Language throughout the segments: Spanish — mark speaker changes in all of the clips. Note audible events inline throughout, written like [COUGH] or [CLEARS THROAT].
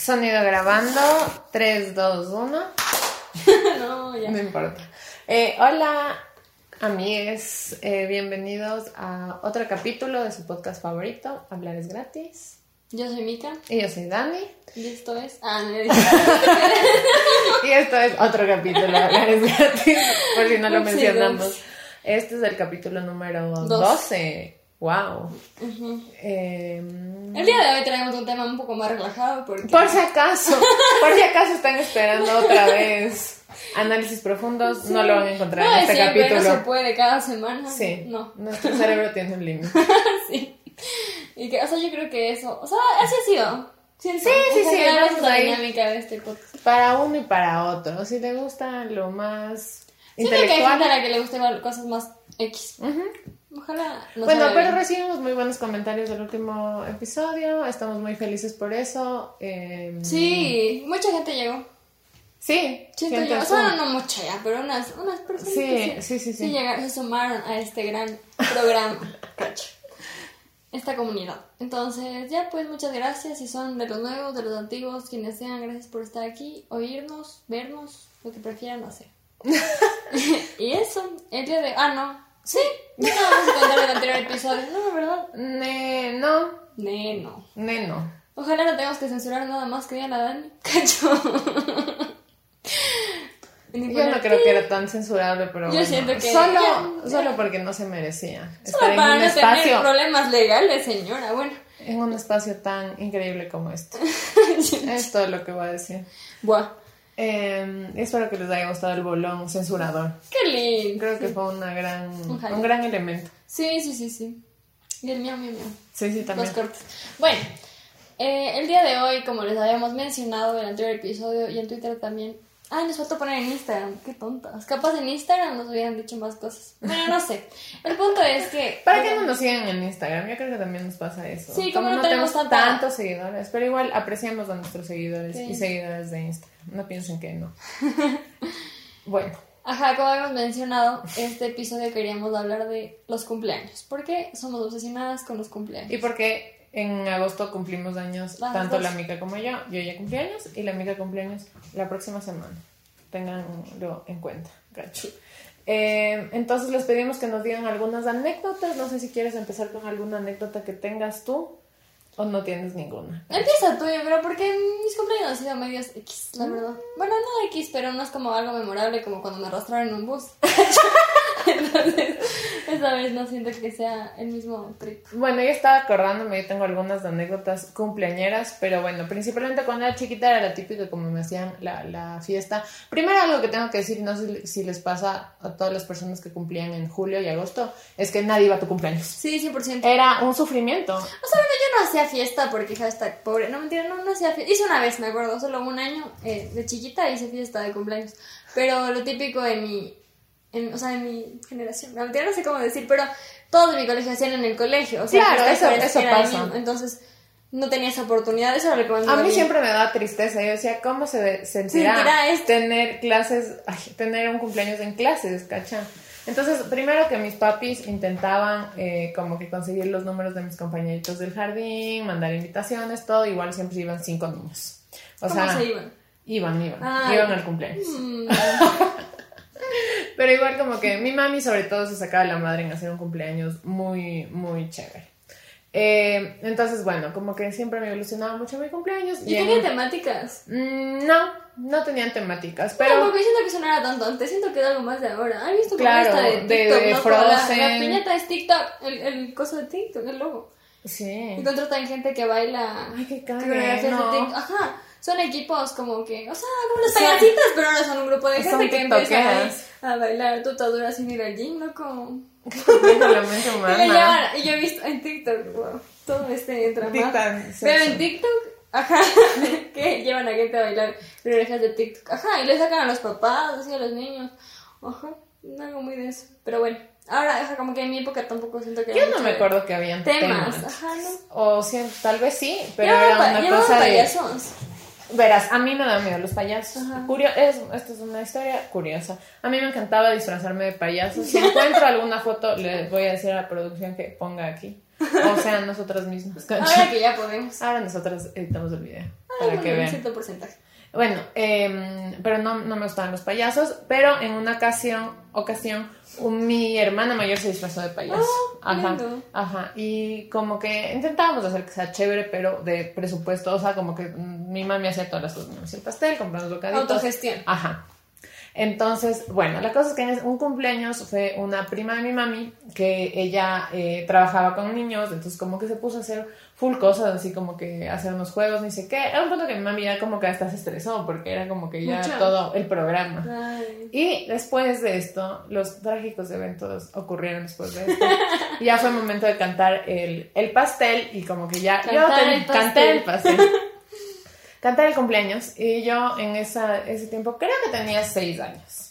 Speaker 1: Sonido grabando. 3, 2, 1.
Speaker 2: no, ya.
Speaker 1: No importa. Eh, hola, amigues. Eh, bienvenidos a otro capítulo de su podcast favorito, Hablar es gratis.
Speaker 2: Yo soy Mika.
Speaker 1: Y yo soy Dani.
Speaker 2: Y esto es. Ah, no, [LAUGHS]
Speaker 1: Y esto es otro capítulo de Hablar es gratis, por si no lo mencionamos. Este es el capítulo número
Speaker 2: Dos.
Speaker 1: 12. Wow.
Speaker 2: Ujú.
Speaker 1: Eh,
Speaker 2: El día de hoy traemos un tema un poco más relajado porque.
Speaker 1: Por si acaso, por si acaso están esperando otra vez análisis profundos, no lo van a encontrar
Speaker 2: No,
Speaker 1: en este
Speaker 2: siempre,
Speaker 1: capítulo.
Speaker 2: No se puede cada semana.
Speaker 1: Sí,
Speaker 2: No.
Speaker 1: nuestro cerebro tiene un límite. [LAUGHS]
Speaker 2: sí. Y que, o sea, yo creo que eso. O sea, así ha sido.
Speaker 1: Sí, sí, sí,
Speaker 2: es la dinámica de este podcast.
Speaker 1: Para uno y para otro. Si te gusta lo más
Speaker 2: Siento que hay gente a
Speaker 1: intelectual.
Speaker 2: la que le gusten cosas más X.
Speaker 1: Ujú.
Speaker 2: Ojalá. nos
Speaker 1: Bueno, pero
Speaker 2: bien.
Speaker 1: recibimos muy buenos comentarios del último episodio. Estamos muy felices por eso. Eh,
Speaker 2: Sí, mucha gente llegó.
Speaker 1: Sí,
Speaker 2: Siento
Speaker 1: sientes
Speaker 2: yo, o
Speaker 1: tú.
Speaker 2: sea, no mucha ya, pero unas, unas personas
Speaker 1: Sí,
Speaker 2: que
Speaker 1: sí, sí, sí.
Speaker 2: sí llegaron, se sumaron a este gran programa, [LAUGHS] esta comunidad. Entonces, ya pues muchas gracias, si son de los nuevos, de los antiguos, quienes sean, gracias por estar aquí, oírnos, vernos, lo que prefieran hacer. [LAUGHS] [LAUGHS] y eso, el día de... Ah, no, sí, ya no vamos a contar el anterior episodio, no, ¿verdad?
Speaker 1: Ne- no,
Speaker 2: Ne, no.
Speaker 1: ne, no.
Speaker 2: Ojalá no tengamos que censurar nada más que diga la Dani, [LAUGHS] cacho.
Speaker 1: Yo no creo que era tan censurable, pero
Speaker 2: Yo
Speaker 1: bueno,
Speaker 2: siento que-
Speaker 1: solo,
Speaker 2: ya-
Speaker 1: solo porque no se merecía estar
Speaker 2: Solo
Speaker 1: en
Speaker 2: para
Speaker 1: un
Speaker 2: no tener
Speaker 1: espacio,
Speaker 2: problemas legales, señora. Bueno.
Speaker 1: en un espacio tan increíble como este. [LAUGHS] Es todo lo que voy a decir.
Speaker 2: Buah.
Speaker 1: Eh, espero que les haya gustado el bolón censurador.
Speaker 2: Qué lindo.
Speaker 1: Creo que fue una gran, un gran elemento.
Speaker 2: Sí, sí, sí, sí. Y el mío, mío, mío.
Speaker 1: Sí, sí,
Speaker 2: Los
Speaker 1: también.
Speaker 2: cortes. Bueno. eh, el día de hoy, como les habíamos mencionado en el anterior episodio y en Twitter también. Ay, nos faltó poner en Instagram. Qué tontas. Capaz en Instagram nos hubieran dicho más cosas. Bueno, no sé. El punto es que.
Speaker 1: ¿Para qué no nos siguen en Instagram? Yo creo que también nos pasa eso.
Speaker 2: Sí, como no tenemos tanta-
Speaker 1: tantos seguidores, pero igual apreciamos a nuestros seguidores
Speaker 2: Sí.
Speaker 1: y seguidoras de Instagram. No piensen que no. [LAUGHS] bueno,
Speaker 2: Ajá, como habíamos mencionado, este episodio queríamos hablar de los cumpleaños. Porque somos obsesionadas con los cumpleaños.
Speaker 1: y porque en agosto cumplimos años,
Speaker 2: Las
Speaker 1: tanto
Speaker 2: dos.
Speaker 1: la amiga como yo. Yo ya cumpleaños y la amiga cumpleaños la próxima semana. Tenganlo en cuenta, gacho. Eh, entonces les pedimos que nos digan algunas anécdotas. No sé si quieres empezar con alguna anécdota que tengas tú o no tienes ninguna.
Speaker 2: Empieza tú, creo, porque mis cumpleaños han sido medios X, la verdad. Bueno, no X, pero no es como algo memorable como cuando me arrastraron en un bus. [LAUGHS] Entonces, esa vez no siento que sea el mismo trip.
Speaker 1: Bueno, yo estaba acordándome, yo tengo algunas anécdotas cumpleañeras, pero bueno, principalmente cuando era chiquita era la típica como me hacían la, la fiesta. Primero algo que tengo que decir, no sé si les pasa a todas las personas que cumplían en julio y agosto, es que nadie iba a tu cumpleaños.
Speaker 2: Sí, 100%.
Speaker 1: Era un sufrimiento.
Speaker 2: O sea, bueno, yo no hacía fiesta porque hija está pobre. No, mentira, no, no hacía fiesta. Hice una vez, me acuerdo, solo un año eh, de chiquita hice fiesta de cumpleaños. Pero lo típico en mi, en, o sea, en mi generación, no, no sé cómo decir, pero todos de mi colegio hacían en el colegio. O sea,
Speaker 1: Claro, eso- eso pasa.
Speaker 2: Entonces, no tenía esa oportunidad. Eso lo
Speaker 1: A mí siempre me da tristeza. Yo decía, ¿cómo se sentirá
Speaker 2: esto.
Speaker 1: tener clases, ay, tener un cumpleaños en clases, cacha? Entonces, primero que mis papis intentaban eh, como que conseguir los números de mis compañeritos del jardín, mandar invitaciones, todo, igual siempre iban cinco niños. O
Speaker 2: ¿Cómo
Speaker 1: sea,
Speaker 2: se iban?
Speaker 1: iban, iban,
Speaker 2: Ah,
Speaker 1: iban al cumpleaños.
Speaker 2: Mm, [LAUGHS]
Speaker 1: Pero igual como que mi mami sobre todo se sacaba la madre en hacer un cumpleaños muy, muy chévere. Eh, entonces, bueno, como que siempre me ilusionaba mucho mi cumpleaños.
Speaker 2: ¿Y
Speaker 1: en-
Speaker 2: tenían temáticas?
Speaker 1: Mm, No, no tenían temáticas,
Speaker 2: Pero
Speaker 1: pero
Speaker 2: porque siento que eso no era tanto antes, siento que era algo más de ahora. ¿Has visto como
Speaker 1: Claro,
Speaker 2: esta de
Speaker 1: de-
Speaker 2: TikTok,
Speaker 1: de
Speaker 2: no? Como la,
Speaker 1: Frozen.
Speaker 2: la piñata es TikTok, el, el coso de TikTok, el logo.
Speaker 1: sí.
Speaker 2: Y contratan gente que baila
Speaker 1: Ay, qué cague, no.
Speaker 2: de TikTok. Ajá, son equipos como que, o sea, como las payasitas, pero ahora son un grupo de gente que empieza. A bailar tutaduras sin ir al gym, loco.
Speaker 1: Dijo la mente
Speaker 2: Y, le y yo he visto en TikTok, wow, todo este
Speaker 1: sí,
Speaker 2: Pero en TikTok, ajá, [LAUGHS] que llevan a gente a bailar coreografías de TikTok. Ajá, y le sacan a los papás, así a los niños. Ajá, algo muy de eso. Pero bueno, ahora, ajá, como que en mi época tampoco siento que
Speaker 1: Yo no me acuerdo que habían
Speaker 2: Temas,
Speaker 1: temas.
Speaker 2: ajá, no.
Speaker 1: O sí, tal vez sí, pero
Speaker 2: Llevaban
Speaker 1: era una cosa de...
Speaker 2: payasos.
Speaker 1: Verás, a mí me da miedo los payasos. Curio- es, esta es una historia curiosa. A mí me encantaba disfrazarme de payasos. Si encuentro alguna foto, les voy a decir a la producción que ponga aquí. O sea, nosotras mismas.
Speaker 2: Ahora que ya podemos.
Speaker 1: Ahora nosotras editamos el video.
Speaker 2: Ah,
Speaker 1: para que
Speaker 2: un
Speaker 1: vean.
Speaker 2: cierto porcentaje.
Speaker 1: Bueno, em, pero no, no me gustaban los payasos, pero en una ocasión, ocasión mi hermana mayor se disfrazó de payaso.
Speaker 2: Ah,
Speaker 1: ajá,
Speaker 2: lindo.
Speaker 1: ajá. Y como que intentábamos hacer que sea chévere, pero de presupuesto, o sea, como que mi mami hacía todas las cosas, el pastel, comprando los bocaditos.
Speaker 2: Autogestión.
Speaker 1: Ajá. Entonces, bueno, la cosa es que en un cumpleaños fue una prima de mi mami que ella eh, trabajaba con niños, entonces como que se puso a hacer full cosas, así como que hacer unos juegos, ni sé qué. Era un punto que mi mami ya como que hasta se estresó porque era como que ya
Speaker 2: Mucho.
Speaker 1: todo el programa.
Speaker 2: Ay.
Speaker 1: Y después de esto, los trágicos eventos ocurrieron después de esto. y ya fue momento de cantar el, el pastel y como que ya... yo
Speaker 2: Cantar
Speaker 1: ten-
Speaker 2: el
Speaker 1: canté el pastel. Cantar el cumpleaños y yo en esa, ese tiempo creo que tenía seis años.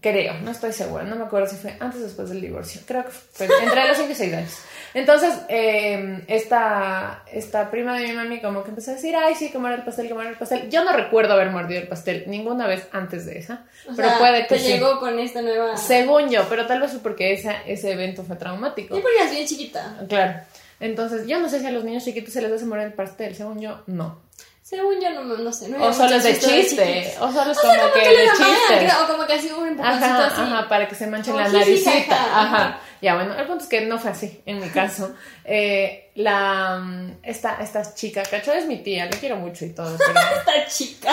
Speaker 1: Creo, no estoy segura, no me acuerdo si fue antes o después del divorcio. Creo que fue entre los 5 y 6 años. Entonces, eh, esta, esta prima de mi mami como que empezó a decir, ay, sí, comer el pastel, comer el pastel. Yo no recuerdo haber mordido el pastel ninguna vez antes de esa,
Speaker 2: O
Speaker 1: pero
Speaker 2: sea,
Speaker 1: puede que
Speaker 2: te
Speaker 1: sí.
Speaker 2: llegó con esta nueva...
Speaker 1: Según yo, pero tal vez fue porque esa, ese evento fue traumático.
Speaker 2: Y porque eras bien chiquita.
Speaker 1: Claro. Entonces, yo no sé si a los niños chiquitos se les hace morir el pastel. Según yo, no.
Speaker 2: Según yo, no, no sé. No
Speaker 1: O solo es de chiste. O solo es
Speaker 2: sea,
Speaker 1: como que
Speaker 2: que
Speaker 1: de chiste.
Speaker 2: o como que así un empujoncito
Speaker 1: Ajá,
Speaker 2: así.
Speaker 1: ajá, para que se manche la naricita. ajá. Ya, bueno, el punto es que no fue así, en mi caso. [LAUGHS] Eh, la, mm, esta, esta chica, cacho, es mi tía, le quiero mucho y todo, pero... [LAUGHS]
Speaker 2: Esta chica.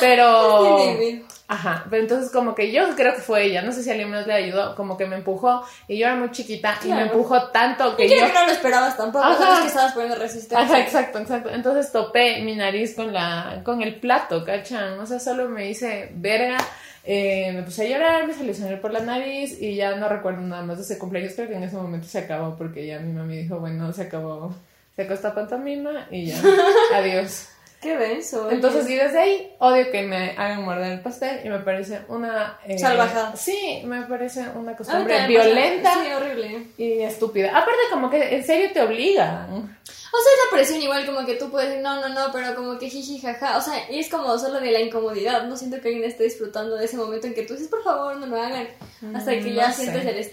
Speaker 1: pero [LAUGHS] ajá, pero entonces como que yo creo que fue ella, no sé si alguien más le ayudó, como que me empujó y yo era muy chiquita y me empujó tanto que
Speaker 2: Y creo
Speaker 1: yo...
Speaker 2: que no lo esperabas tampoco.
Speaker 1: Ajá.
Speaker 2: Que estabas poniendo resistencia.
Speaker 1: Ajá, exacto, exacto. Entonces topé mi nariz con la con el plato, ¿cachan? O sea, solo me hice verga, eh, me puse a llorar, me salió sangre por la nariz y ya no recuerdo nada más de ese cumpleaños. Creo que en ese momento se acabó porque ya mi mami dijo, bueno, se acabó, se acabó esta pantomima y ya, [LAUGHS] adiós.
Speaker 2: Qué oye.
Speaker 1: Entonces, y desde ahí odio que me hagan morder el pastel y me parece una... eh,
Speaker 2: Salvajada.
Speaker 1: Sí, me parece una
Speaker 2: A mí
Speaker 1: costumbre violenta
Speaker 2: Sí, horrible.
Speaker 1: y estúpida. Aparte, como que en serio te obligan.
Speaker 2: O sea, es la presión igual como que tú puedes decir no, no, no, pero como que jiji, jaja. O sea, y es como solo de la incomodidad. No siento que alguien esté disfrutando de ese momento en que tú dices, por favor, no lo hagan. Hasta que
Speaker 1: Mm,
Speaker 2: ya
Speaker 1: no
Speaker 2: sientes
Speaker 1: sé.
Speaker 2: el...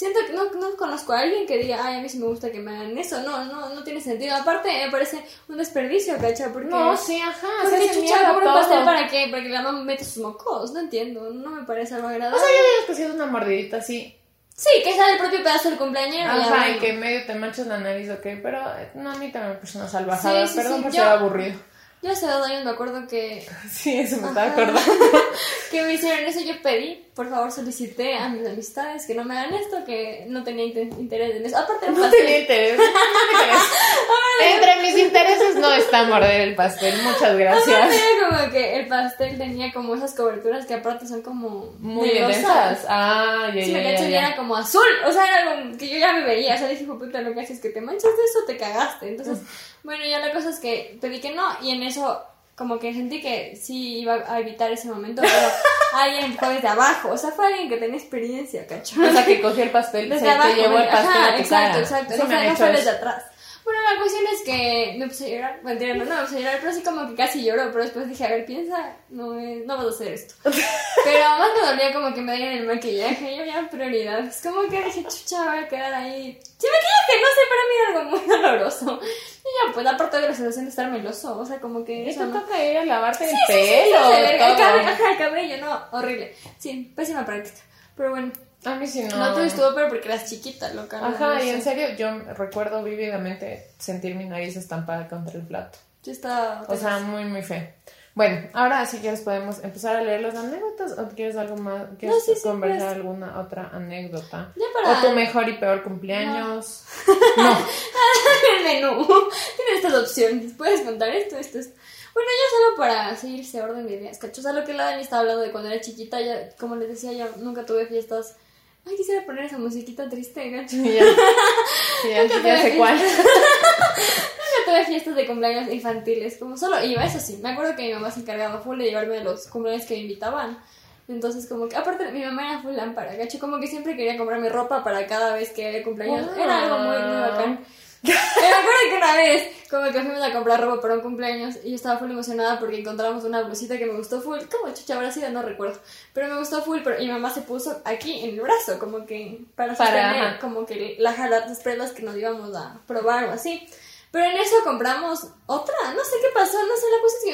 Speaker 2: Siento que no, no conozco a alguien que diga, ay, a mí sí me gusta que me hagan eso. No, no, no tiene sentido. Aparte, me parece un desperdicio, ¿cacha? Porque...
Speaker 1: No, sí, ajá.
Speaker 2: Porque chucha,
Speaker 1: todo.
Speaker 2: pastel para qué? Para que la mamá mete sus mocos. No entiendo. No me parece algo agradable.
Speaker 1: O sea, yo digo que si es una mordidita así,
Speaker 2: Sí, que sea el propio pedazo del cumpleañero.
Speaker 1: ajá, y que medio te manchas la nariz, ok, pero eh, no, a mí también me parece una salvajada,
Speaker 2: Sí, sí,
Speaker 1: perdón
Speaker 2: sí,
Speaker 1: por
Speaker 2: yo-
Speaker 1: ser aburrido.
Speaker 2: Yo hace dos años me acuerdo que, [LAUGHS]
Speaker 1: Sí, eso me estaba
Speaker 2: Ajá.
Speaker 1: acordando. [LAUGHS]
Speaker 2: que me hicieron eso. Yo pedí, por favor, solicité a mis amistades que no me hagan esto, que no tenía interés en eso. Aparte,
Speaker 1: No
Speaker 2: pastel.
Speaker 1: tenía interés. no. [LAUGHS] Entre mis intereses no está morder el pastel, muchas
Speaker 2: Aparte,
Speaker 1: gracias.
Speaker 2: era como que el pastel tenía como esas coberturas que aparte son como
Speaker 1: Muy intensas. Ah, ya,
Speaker 2: Si me cacho,
Speaker 1: ya,
Speaker 2: era como azul. O sea, era algo que yo ya me veía. O sea, dije, "Hijo de puta, lo que haces es que te manchas de eso, te cagaste. Entonces, bueno, ya la cosa es que pedí que no. Y en eso, como que sentí que sí iba a evitar ese momento. Pero [LAUGHS] alguien empujó desde abajo. O sea, fue alguien que tenía experiencia, cacho.
Speaker 1: O sea, que cogió el pastel,
Speaker 2: Desde
Speaker 1: se
Speaker 2: abajo.
Speaker 1: te llevó el
Speaker 2: ajá,
Speaker 1: pastel a tu
Speaker 2: exacto,
Speaker 1: cara.
Speaker 2: exacto.
Speaker 1: Sí
Speaker 2: no
Speaker 1: me
Speaker 2: fue, fue desde atrás. Bueno, la cuestión es que me puse a llorar, mentira, no, no me puse a llorar, pero sí como que casi lloró, pero después dije, a ver, piensa, no, es- no vas a hacer esto. [LAUGHS] Pero más me dolía como que me dieran el maquillaje, yo ya prioridad, es como que dije, chucha, voy a quedar ahí, sin maquillaje, no sé, para mí era algo muy [LAUGHS] doloroso. Y ya, pues aparte de la sensación de estar meloso, o sea, como que eso no...
Speaker 1: toca ir a lavarte el
Speaker 2: Sí, sí, sí, sí,
Speaker 1: pelo,
Speaker 2: cabello, ajá, el cabello, no, horrible. Sí, pésima práctica. Pero bueno,
Speaker 1: A mí sí no.
Speaker 2: no, tú estuvo pero porque eras chiquita, loca.
Speaker 1: Ajá,
Speaker 2: no
Speaker 1: y en
Speaker 2: sé.
Speaker 1: serio, yo recuerdo vívidamente sentir mi nariz estampada contra el plato.
Speaker 2: Yo estaba...
Speaker 1: O sea, muy, muy feo. Bueno, ahora si quieres podemos empezar a leer las anecotas o quieres algo más, quieres
Speaker 2: No, sí, sí,
Speaker 1: conversar
Speaker 2: pues.
Speaker 1: alguna otra anécdota.
Speaker 2: Ya para-
Speaker 1: O tu mejor y peor cumpleaños. [LAUGHS]
Speaker 2: el menú. Tienes estas opciones. Puedes contar esto, esto, esto. Bueno, yo solo para seguir ese orden de ideas, ¿cacho? O sea, lo que la Dani estaba hablando de cuando era chiquita, ya, como les decía, yo nunca tuve fiestas. Ay, quisiera poner esa musiquita triste, ¿cacho?
Speaker 1: Y ya, sí, ya, ya sé cuál. [LAUGHS]
Speaker 2: Nunca tuve fiestas de cumpleaños infantiles, como solo iba, eso sí. Me acuerdo que mi mamá se encargaba full de llevarme a los cumpleaños que me invitaban. Entonces, como que, aparte, mi mamá era full lámpara, ¿cacho? Como que siempre quería comprarme ropa para cada vez que había cumpleaños. Era algo muy, muy bacán. Me acuerdo que una vez, como que fuimos a comprar ropa para un cumpleaños y yo estaba full emocionada porque encontramos una blusita que me gustó full. ¿Cómo chucha habrá sido? No recuerdo. Pero me gustó full, pero y mi mamá se puso aquí en el brazo, como que para
Speaker 1: Para,
Speaker 2: sostener, como que la las pruebas que nos íbamos a probar o así. Pero en eso compramos otra, no sé qué pasó,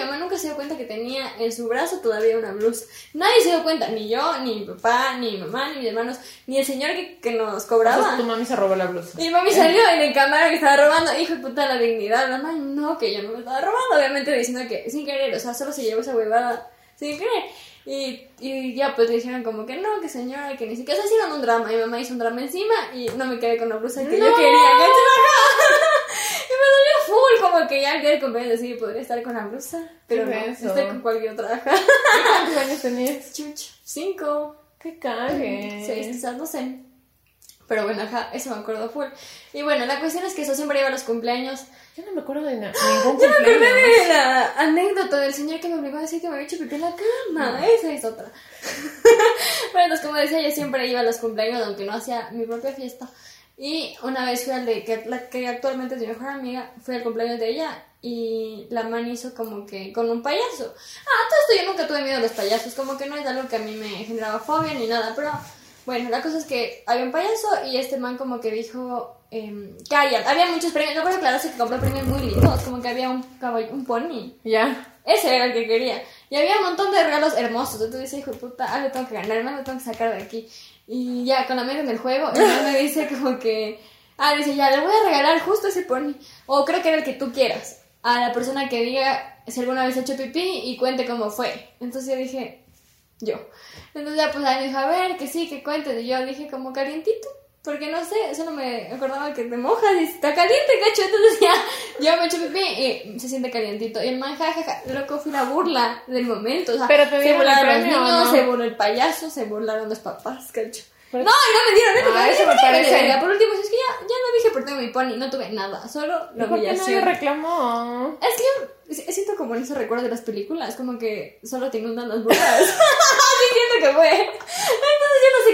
Speaker 2: mamá nunca se dio cuenta que tenía en su brazo todavía una blusa. Nadie se dio cuenta, ni yo, ni mi papá, ni mi mamá, ni mis hermanos, ni el señor que, que nos cobraba.
Speaker 1: Entonces, tu mami se robó la blusa.
Speaker 2: Mi mami salió en el cámara que estaba robando, hijo de puta, la dignidad. La mamá, no, que yo no me estaba robando, obviamente diciendo que sin querer, o sea, solo se llevó esa huevada sin querer. Y, y ya pues le dijeron como que no, que señora, que ni siquiera, o sea, hicieron un drama. Mi mamá hizo un drama encima y no me quedé con la blusa que yo
Speaker 1: ¡No!
Speaker 2: quería. ¿cachai? y me dolió full, como que ya el día del cumpleaños sí podría estar con la blusa, pero no,
Speaker 1: ¿Qué es eso?
Speaker 2: estoy con cualquier otra.
Speaker 1: ¿Cuántos años tenías? [LAUGHS]
Speaker 2: Cinco.
Speaker 1: ¡Qué cague!
Speaker 2: Seis, quizás, no sé. Pero bueno, ajá, eso me acuerdo full. Y bueno, la cuestión es que eso siempre iba a los cumpleaños.
Speaker 1: Yo no me acuerdo de na- [GASPS] ningún
Speaker 2: Yo me
Speaker 1: cumpleaños.
Speaker 2: de la anécdota del señor que me obligó a decir que me había hecho pipí en la cama. Esa es otra. [LAUGHS] bueno, entonces, como decía, yo siempre iba a los cumpleaños, aunque no hacía mi propia fiesta. Y una vez fui al de que, la que actualmente es mi mejor amiga, fui al cumpleaños de ella y la man hizo como que con un payaso. Ah, todo esto yo nunca tuve miedo a los payasos, como que no es algo que a mí me generaba fobia ni nada, pero bueno, la cosa es que había un payaso y este man como que dijo, eh, calla, había muchos premios, no puedo aclararse que compró premios muy lindos, como que había un caballo, un pony.
Speaker 1: Ya.
Speaker 2: Ese era el que quería. Y había un montón de regalos hermosos. Entonces dice, hijo de puta, algo tengo que ganar, algo tengo que sacar de aquí. Y ya, con la amiga en el juego, luego me dice [LAUGHS] como que, ah, dice, ya, le voy a regalar justo ese pony. O creo que era el que tú quieras. A la persona que diga si alguna vez ha hecho pipí y cuente cómo fue. Entonces yo dije, yo. Entonces ya pues ahí me dijo, a ver, que sí, que cuente. Y yo dije como calientito. Porque no sé, solo me acordaba que te mojas y está caliente, cacho. Entonces ya, yo me echo pipí y se siente calientito. Y el man, jajaja, loco, fue la burla del momento. O sea,
Speaker 1: Pero te
Speaker 2: se
Speaker 1: el
Speaker 2: burlaron los
Speaker 1: premio, ¿o
Speaker 2: niños,
Speaker 1: no?
Speaker 2: se burló el payaso, se burlaron los papás, cacho. No, y no me dieron nada.
Speaker 1: Ah, eso me parece.
Speaker 2: Por último, es que ya, ya no dije por tengo mi pony, no tuve nada, solo
Speaker 1: ¿Y
Speaker 2: la
Speaker 1: por qué
Speaker 2: humillación.
Speaker 1: reclamó?
Speaker 2: Es que yo siento como en esos recuerdos de las películas, como que solo te inundan las burlas. [LAUGHS] Siento que fue.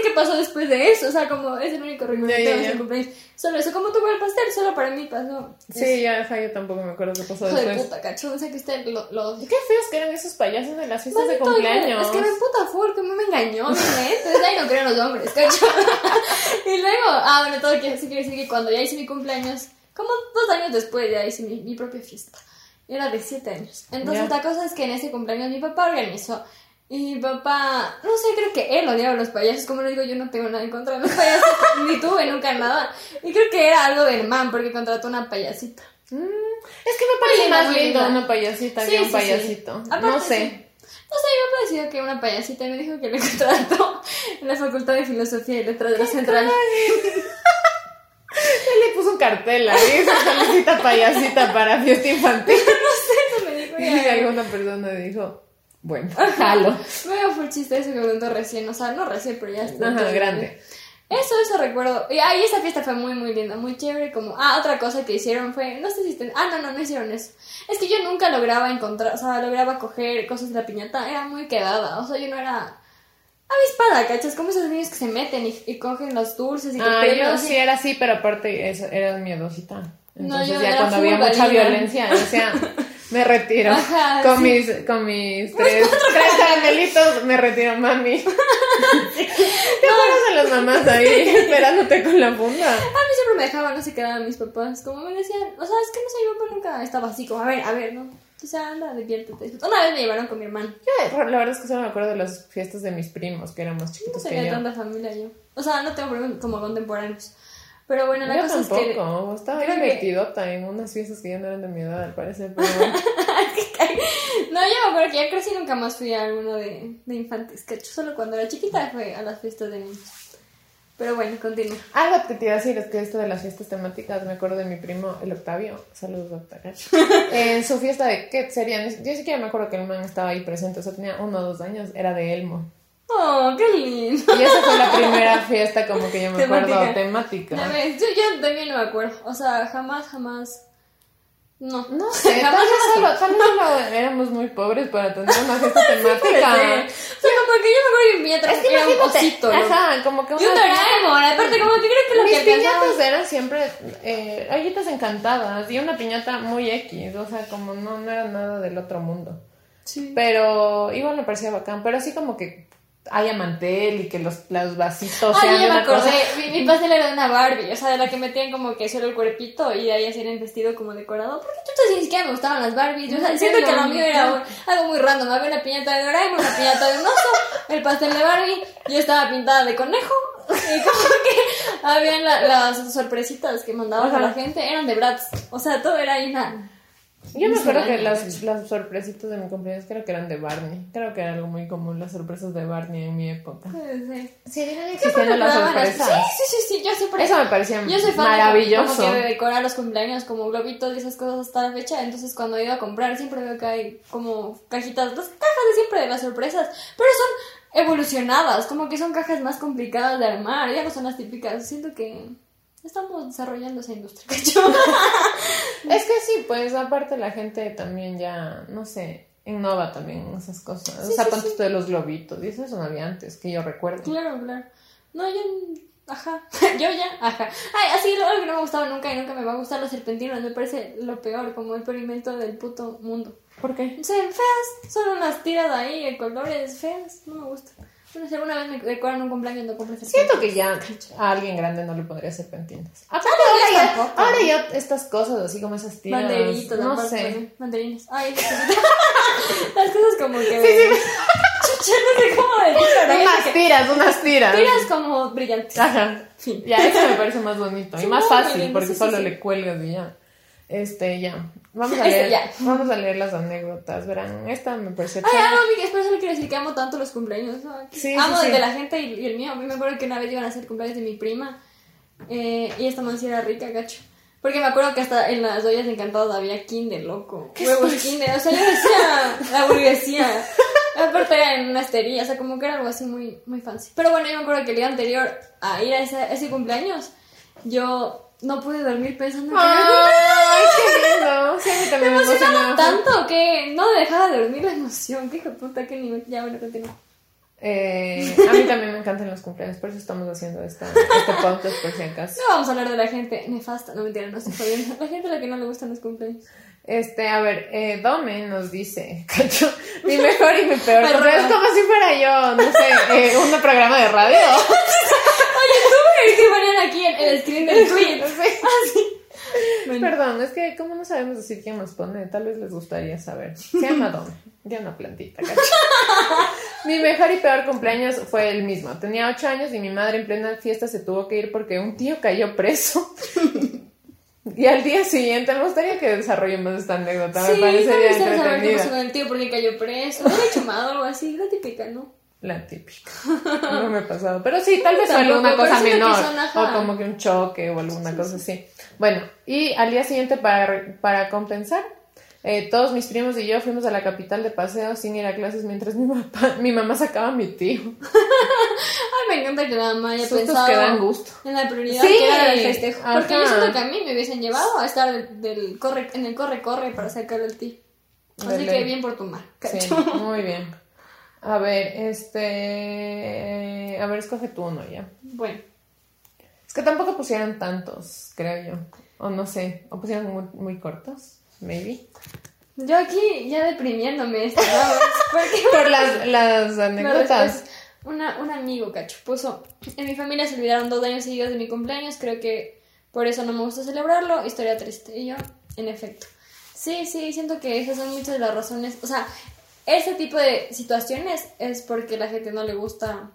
Speaker 2: Qué pasó después de eso. O sea, como es el único recuerdo que tengo de ese cumpleaños. Solo eso, como tuvo el pastel, solo para mí pasó.
Speaker 1: Sí, ya, ajá, yo tampoco me acuerdo qué pasó
Speaker 2: Hijo de
Speaker 1: después.
Speaker 2: puta, cacho. O sea, que usted lo. lo...
Speaker 1: Qué feos que eran esos payasos de las fiestas de cumpleaños.
Speaker 2: Es que me puta como me engañó, mi Entonces ahí no creo en los hombres, cacho. [LAUGHS] y luego, ah, bueno, todo que sí quiere decir que cuando ya hice mi cumpleaños, como dos años después ya hice mi, mi propia fiesta. Era de siete años. Entonces la cosa es que en ese cumpleaños mi papá organizó. Y mi papá, no sé, creo que él odiaba a los payasos. Como lo digo, yo no tengo nada en contra de los payasos, [LAUGHS] ni tuve nunca nada. Y creo que era algo del man, porque contrató una payasita.
Speaker 1: Mm, es que me parece más lindo una payasita
Speaker 2: Sí,
Speaker 1: que un
Speaker 2: sí,
Speaker 1: payasito.
Speaker 2: Aparte,
Speaker 1: no sé.
Speaker 2: No sé, mi papá decidió que una payasita y me dijo que le [LAUGHS] contrató en la Facultad de Filosofía y Letras de la Central. [LAUGHS]
Speaker 1: Él le puso un cartel ahí, se felicita payasita para fiesta infantil.
Speaker 2: Eso me dijo
Speaker 1: Y
Speaker 2: ya.
Speaker 1: alguna persona dijo, bueno, [LAUGHS] jalo.
Speaker 2: Me dio full chiste eso que me contó recién, o sea, no recién, pero ya está.
Speaker 1: Ajá, grande.
Speaker 2: Eso, eso recuerdo. Y ahí esa fiesta fue muy, muy linda, muy chévere. Como, ah, otra cosa que hicieron fue, no sé si, estén- ah, no, no, no hicieron eso. Es que yo nunca lograba encontrar, o sea, lograba coger cosas de la piñata, era muy quedada, o sea, yo no era avispada, ¿cachas? Como esos niños que se meten y, y cogen los dulces y
Speaker 1: Ah,
Speaker 2: premios
Speaker 1: yo sí era así, pero aparte eso, era miedosita.
Speaker 2: No,
Speaker 1: Entonces
Speaker 2: yo
Speaker 1: ya
Speaker 2: era
Speaker 1: cuando había mucha violencia, o sea, [LAUGHS] me retiro.
Speaker 2: Ajá,
Speaker 1: con,
Speaker 2: sí.
Speaker 1: mis, con mis tres, tres caramelitos, me retiro, mami. [LAUGHS] ¿Qué acuerdas a las mamás ahí [LAUGHS] esperándote con la funda?
Speaker 2: A mí siempre me dejaban, no se quedaban mis papás. Como me decían, o sea, es que no sé, mi papá nunca estaba así, como, a ver, a ver, ¿no? O sea, anda, diviértete. Una vez me llevaron con mi hermano.
Speaker 1: Yo, la verdad es que solo me acuerdo de las fiestas de mis primos, que
Speaker 2: No
Speaker 1: chiquitos que
Speaker 2: tenía
Speaker 1: yo.
Speaker 2: tanta familia yo. O sea, no tengo primos como contemporáneos. Pero bueno, la
Speaker 1: Yo
Speaker 2: cosa
Speaker 1: tampoco,
Speaker 2: es que.
Speaker 1: estaba bien
Speaker 2: que-
Speaker 1: en unas fiestas que ya no eran de mi edad, al parecer, pero. [LAUGHS]
Speaker 2: No, yo me acuerdo que ya crecí nunca más fui a alguno de, de infantes. Que solo cuando era chiquita fue a las fiestas de niños. Pero bueno, continúa.
Speaker 1: Algo que te iba a decir es que esto de las fiestas temáticas, me acuerdo de mi primo, el Octavio, saludos Octavio, [LAUGHS] en su fiesta de, ¿qué serían? Yo siquiera me acuerdo que el man estaba ahí presente, o sea, tenía uno o dos años, era de Elmo.
Speaker 2: Oh, qué lindo.
Speaker 1: Y esa fue la primera fiesta como que yo me acuerdo
Speaker 2: Temática.
Speaker 1: temática.
Speaker 2: Ya ves, yo, yo también no me acuerdo. O sea, jamás, jamás. No.
Speaker 1: No [LAUGHS] sé,
Speaker 2: jamás
Speaker 1: solo, tal vez solo éramos muy pobres para tener una fiesta [LAUGHS] temática.
Speaker 2: O sea, como que yo me acuerdo que mi piñata
Speaker 1: Es que
Speaker 2: era un osito. ¿no?
Speaker 1: ajá, como que
Speaker 2: Y un
Speaker 1: una
Speaker 2: Doraemon, aparte como que creo que lo
Speaker 1: Mis
Speaker 2: que alcanzaba...
Speaker 1: piñatas eran siempre eh, ollitas encantadas y una piñata muy X, o sea, como no, no era nada del otro mundo.
Speaker 2: Sí.
Speaker 1: Pero igual me parecía bacán, pero así como que haya mantel y que los, los vasitos
Speaker 2: Ay,
Speaker 1: sean de
Speaker 2: ya me acordé.
Speaker 1: cosa.
Speaker 2: Mi, mi pastel era de una Barbie, o sea, de la que metían como que solo el cuerpito y de ahí hacían el vestido como decorado. Porque yo ni siquiera me gustaban las Barbies. O sea,
Speaker 1: ¿En
Speaker 2: siento que lo mío era un- algo muy random. Había una piñata de Doraemon, una piñata de un oso, el pastel de Barbie. Yo estaba pintada de conejo. Y como que habían la- las sorpresitas que mandaban a la gente, eran de Bratz. O sea, todo era ahí una.
Speaker 1: Yo me acuerdo que las, las sorpresitas de mi cumpleaños creo que eran de Barney. Creo que era algo muy común las sorpresas de Barney en mi época.
Speaker 2: Sí.
Speaker 1: Sí, existiendo las sorpresas.
Speaker 2: Sí, sí, sí, sí, yo siempre.
Speaker 1: Eso me parecía
Speaker 2: Yo soy fan de
Speaker 1: maravilloso.
Speaker 2: como que de decorar los cumpleaños como globitos y esas cosas hasta la fecha. Entonces cuando he ido a comprar siempre veo que hay como cajitas, las cajas de siempre de las sorpresas, pero son evolucionadas, como que son cajas más complicadas de armar, ya no son las típicas. Siento que estamos desarrollando esa industria. [LAUGHS]
Speaker 1: Es que sí, pues aparte la gente también ya, no sé, innova también en esas cosas. o sea, ponte esto de los globitos, y eso no había antes, que yo recuerdo.
Speaker 2: claro, claro. No, yo... Ajá, [LAUGHS] yo ya, ajá. Ay, así lo que no me gustaba nunca y nunca me va a gustar los serpentinos, me parece lo peor, como el experimento del puto mundo.
Speaker 1: ¿Por qué?
Speaker 2: Se ven feas, son unas tiras ahí de colores feas, no me gusta. Bueno, si alguna vez me decoran un cumpleaños, no compres
Speaker 1: Siento que ya a alguien grande no le podría hacer pendientes. Aparte, ahora, ya,
Speaker 2: tampoco.
Speaker 1: ahora ya estas cosas así como esas tiras,
Speaker 2: Banderitos,
Speaker 1: no
Speaker 2: aparte,
Speaker 1: sé.
Speaker 2: Banderines. Ay, [LAUGHS] las cosas como que. de- Chucha, no sé cómo decirlo. ¿no?
Speaker 1: Unas
Speaker 2: Que-
Speaker 1: tiras, unas tiras.
Speaker 2: Tiras como brillantes.
Speaker 1: Ajá.
Speaker 2: Fin.
Speaker 1: Ya, eso me parece más bonito y
Speaker 2: Sí,
Speaker 1: más
Speaker 2: muy
Speaker 1: fácil
Speaker 2: bonito,
Speaker 1: porque
Speaker 2: sí, sí,
Speaker 1: solo
Speaker 2: sí.
Speaker 1: le cuelgas y ya. Este, ya. Vamos [LAUGHS] a leer, vamos a leer las anécdotas, verán. Esta me pareció
Speaker 2: Ay, amo, es por eso le quiero decir que amo tanto los cumpleaños. ¿no?
Speaker 1: Sí,
Speaker 2: amo
Speaker 1: sí,
Speaker 2: el
Speaker 1: sí.
Speaker 2: de la gente y, y el mío. A mí me acuerdo que una vez iban a hacer cumpleaños de mi prima eh, y esta man sí era rica, gacho. Porque me acuerdo que hasta en las ollas encantadas había kinder, loco. Huevos kinder. O sea, yo decía [LAUGHS] la burguesía. Aparte era en una estería, o sea, como que era algo así muy, muy fancy. Pero bueno, yo me acuerdo que el día anterior a ir a ese, a ese cumpleaños, yo no pude dormir pensando en que
Speaker 1: Ay, qué lindo. Sí, a mí también me
Speaker 2: emocionaba tanto que no dejaba de dormir la emoción. Qué hijo de puta, qué nivel. Ya, bueno, continúa.
Speaker 1: Eh, a mí también me encantan los cumpleaños, por eso estamos haciendo esta, este podcast por si acaso.
Speaker 2: No vamos a hablar de la gente nefasta. No, mentira, no estoy jodiendo. La gente a la que no le gustan los cumpleaños.
Speaker 1: Este, a ver, eh, Dome nos dice, [LAUGHS] cacho, mi mejor y mi peor.
Speaker 2: Perdón.
Speaker 1: cumpleaños, como si fuera yo, no sé, eh, un programa de radio. [LAUGHS]
Speaker 2: Oye, tú me que ponían aquí en el screen del [LAUGHS] tweet.
Speaker 1: No.
Speaker 2: Bueno,
Speaker 1: Perdón, es que como no sabemos decir quién nos pone, tal vez les gustaría saber. Se llama Dome, ya una plantita, cacho. [LAUGHS] Mi mejor y peor cumpleaños fue el mismo. Tenía ocho años y mi madre en plena fiesta se tuvo que ir porque un tío cayó preso. [LAUGHS] Y al día siguiente, me gustaría que desarrollemos esta anécdota,
Speaker 2: sí,
Speaker 1: me parecería
Speaker 2: también saber qué pasó
Speaker 1: entretenida.
Speaker 2: con el tío porque cayó preso. Era chumado o algo así, la típica, ¿no?
Speaker 1: La típica. [LAUGHS] No me ha pasado. Pero sí, tal vez alguna cosa menor.
Speaker 2: ajá.
Speaker 1: O como que un choque o alguna cosa así. Bueno, y al día siguiente, para, para compensar, eh, todos mis primos y yo fuimos a la capital de paseo sin ir a clases mientras mi, papá, [LAUGHS] mi mamá sacaba a mi tío. [LAUGHS]
Speaker 2: Ay, me encanta que la mamá haya
Speaker 1: Sustos
Speaker 2: pensado
Speaker 1: que dan gusto.
Speaker 2: en la prioridad
Speaker 1: Sí,
Speaker 2: que era el festejo. Porque yo
Speaker 1: ajá.
Speaker 2: siento que a mí me hubiesen llevado a estar del, del corre, en el corre-corre para sacar al tío. Así que bien por tu mar.
Speaker 1: Sí, muy bien. A ver, este... A ver, escoge tú uno ya.
Speaker 2: Bueno.
Speaker 1: Es que tampoco pusieron tantos, creo yo. O no sé, o pusieron muy, muy cortos, maybe.
Speaker 2: Yo aquí ya deprimiéndome. [LAUGHS] Porque [LAUGHS]
Speaker 1: Por las, las anécdotas.
Speaker 2: una, un amigo, cacho, puso, en mi familia se olvidaron dos años seguidos de mi cumpleaños, creo que por eso no me gusta celebrarlo, historia triste. Y yo, en efecto. Sí, sí, siento que esas son muchas de las razones, o sea, ese tipo de situaciones es porque la gente no le gusta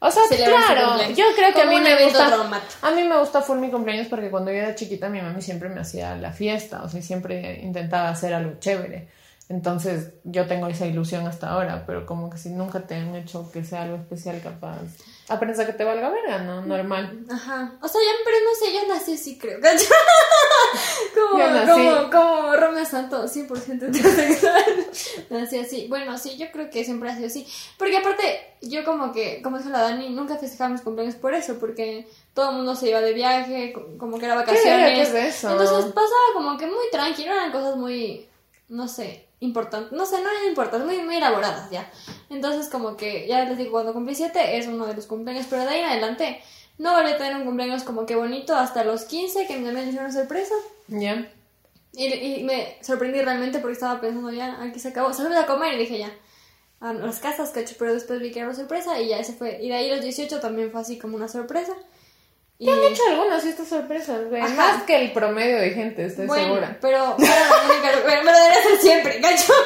Speaker 1: O sea, claro, yo creo que a mí me gusta.
Speaker 2: traumático.
Speaker 1: A mí me gusta full mi cumpleaños porque cuando yo era chiquita mi mami siempre me hacía la fiesta, o sea, siempre intentaba hacer algo chévere. Entonces, yo tengo esa ilusión hasta ahora, pero como que si nunca te han hecho que sea algo especial, capaz. A que te valga verga, ¿no? Normal.
Speaker 2: Ajá. O sea, ya, pero no sé, yo nací así, creo. [LAUGHS] como,
Speaker 1: Yo nací.
Speaker 2: como, como Romeo Santos, 100% heterosexual. [LAUGHS] nací así. Bueno, sí, yo creo que siempre ha sido así. Porque aparte, yo como que, como dijo la Dani, nunca festejaba mis cumpleaños por eso, porque todo el mundo se iba de viaje, co- como que era vacaciones.
Speaker 1: ¿Qué es eso?
Speaker 2: Entonces pasaba como que muy tranquilo, eran cosas muy, no sé, importantes. No sé, no eran importantes, muy, muy elaboradas ya. Entonces como que, ya les digo, cuando cumplí siete es uno de los cumpleaños, pero de ahí en adelante no volví a tener un cumpleaños como que bonito hasta los 15, que me hicieron una sorpresa.
Speaker 1: ¿Ya?
Speaker 2: Y, y me sorprendí realmente porque estaba pensando ya, aquí se acabó. Salimos a comer y dije ya. a las casas, cacho, pero después vi que era una sorpresa y ya se fue. Y de ahí los 18 también fue así como una sorpresa. Y...
Speaker 1: ¿Qué han hecho algunas fiestas sorpresas, güey? Más que el promedio de gente, estoy
Speaker 2: Bueno,
Speaker 1: segura.
Speaker 2: pero [LAUGHS] pero, pero, pero debería ser siempre, cacho. [LAUGHS]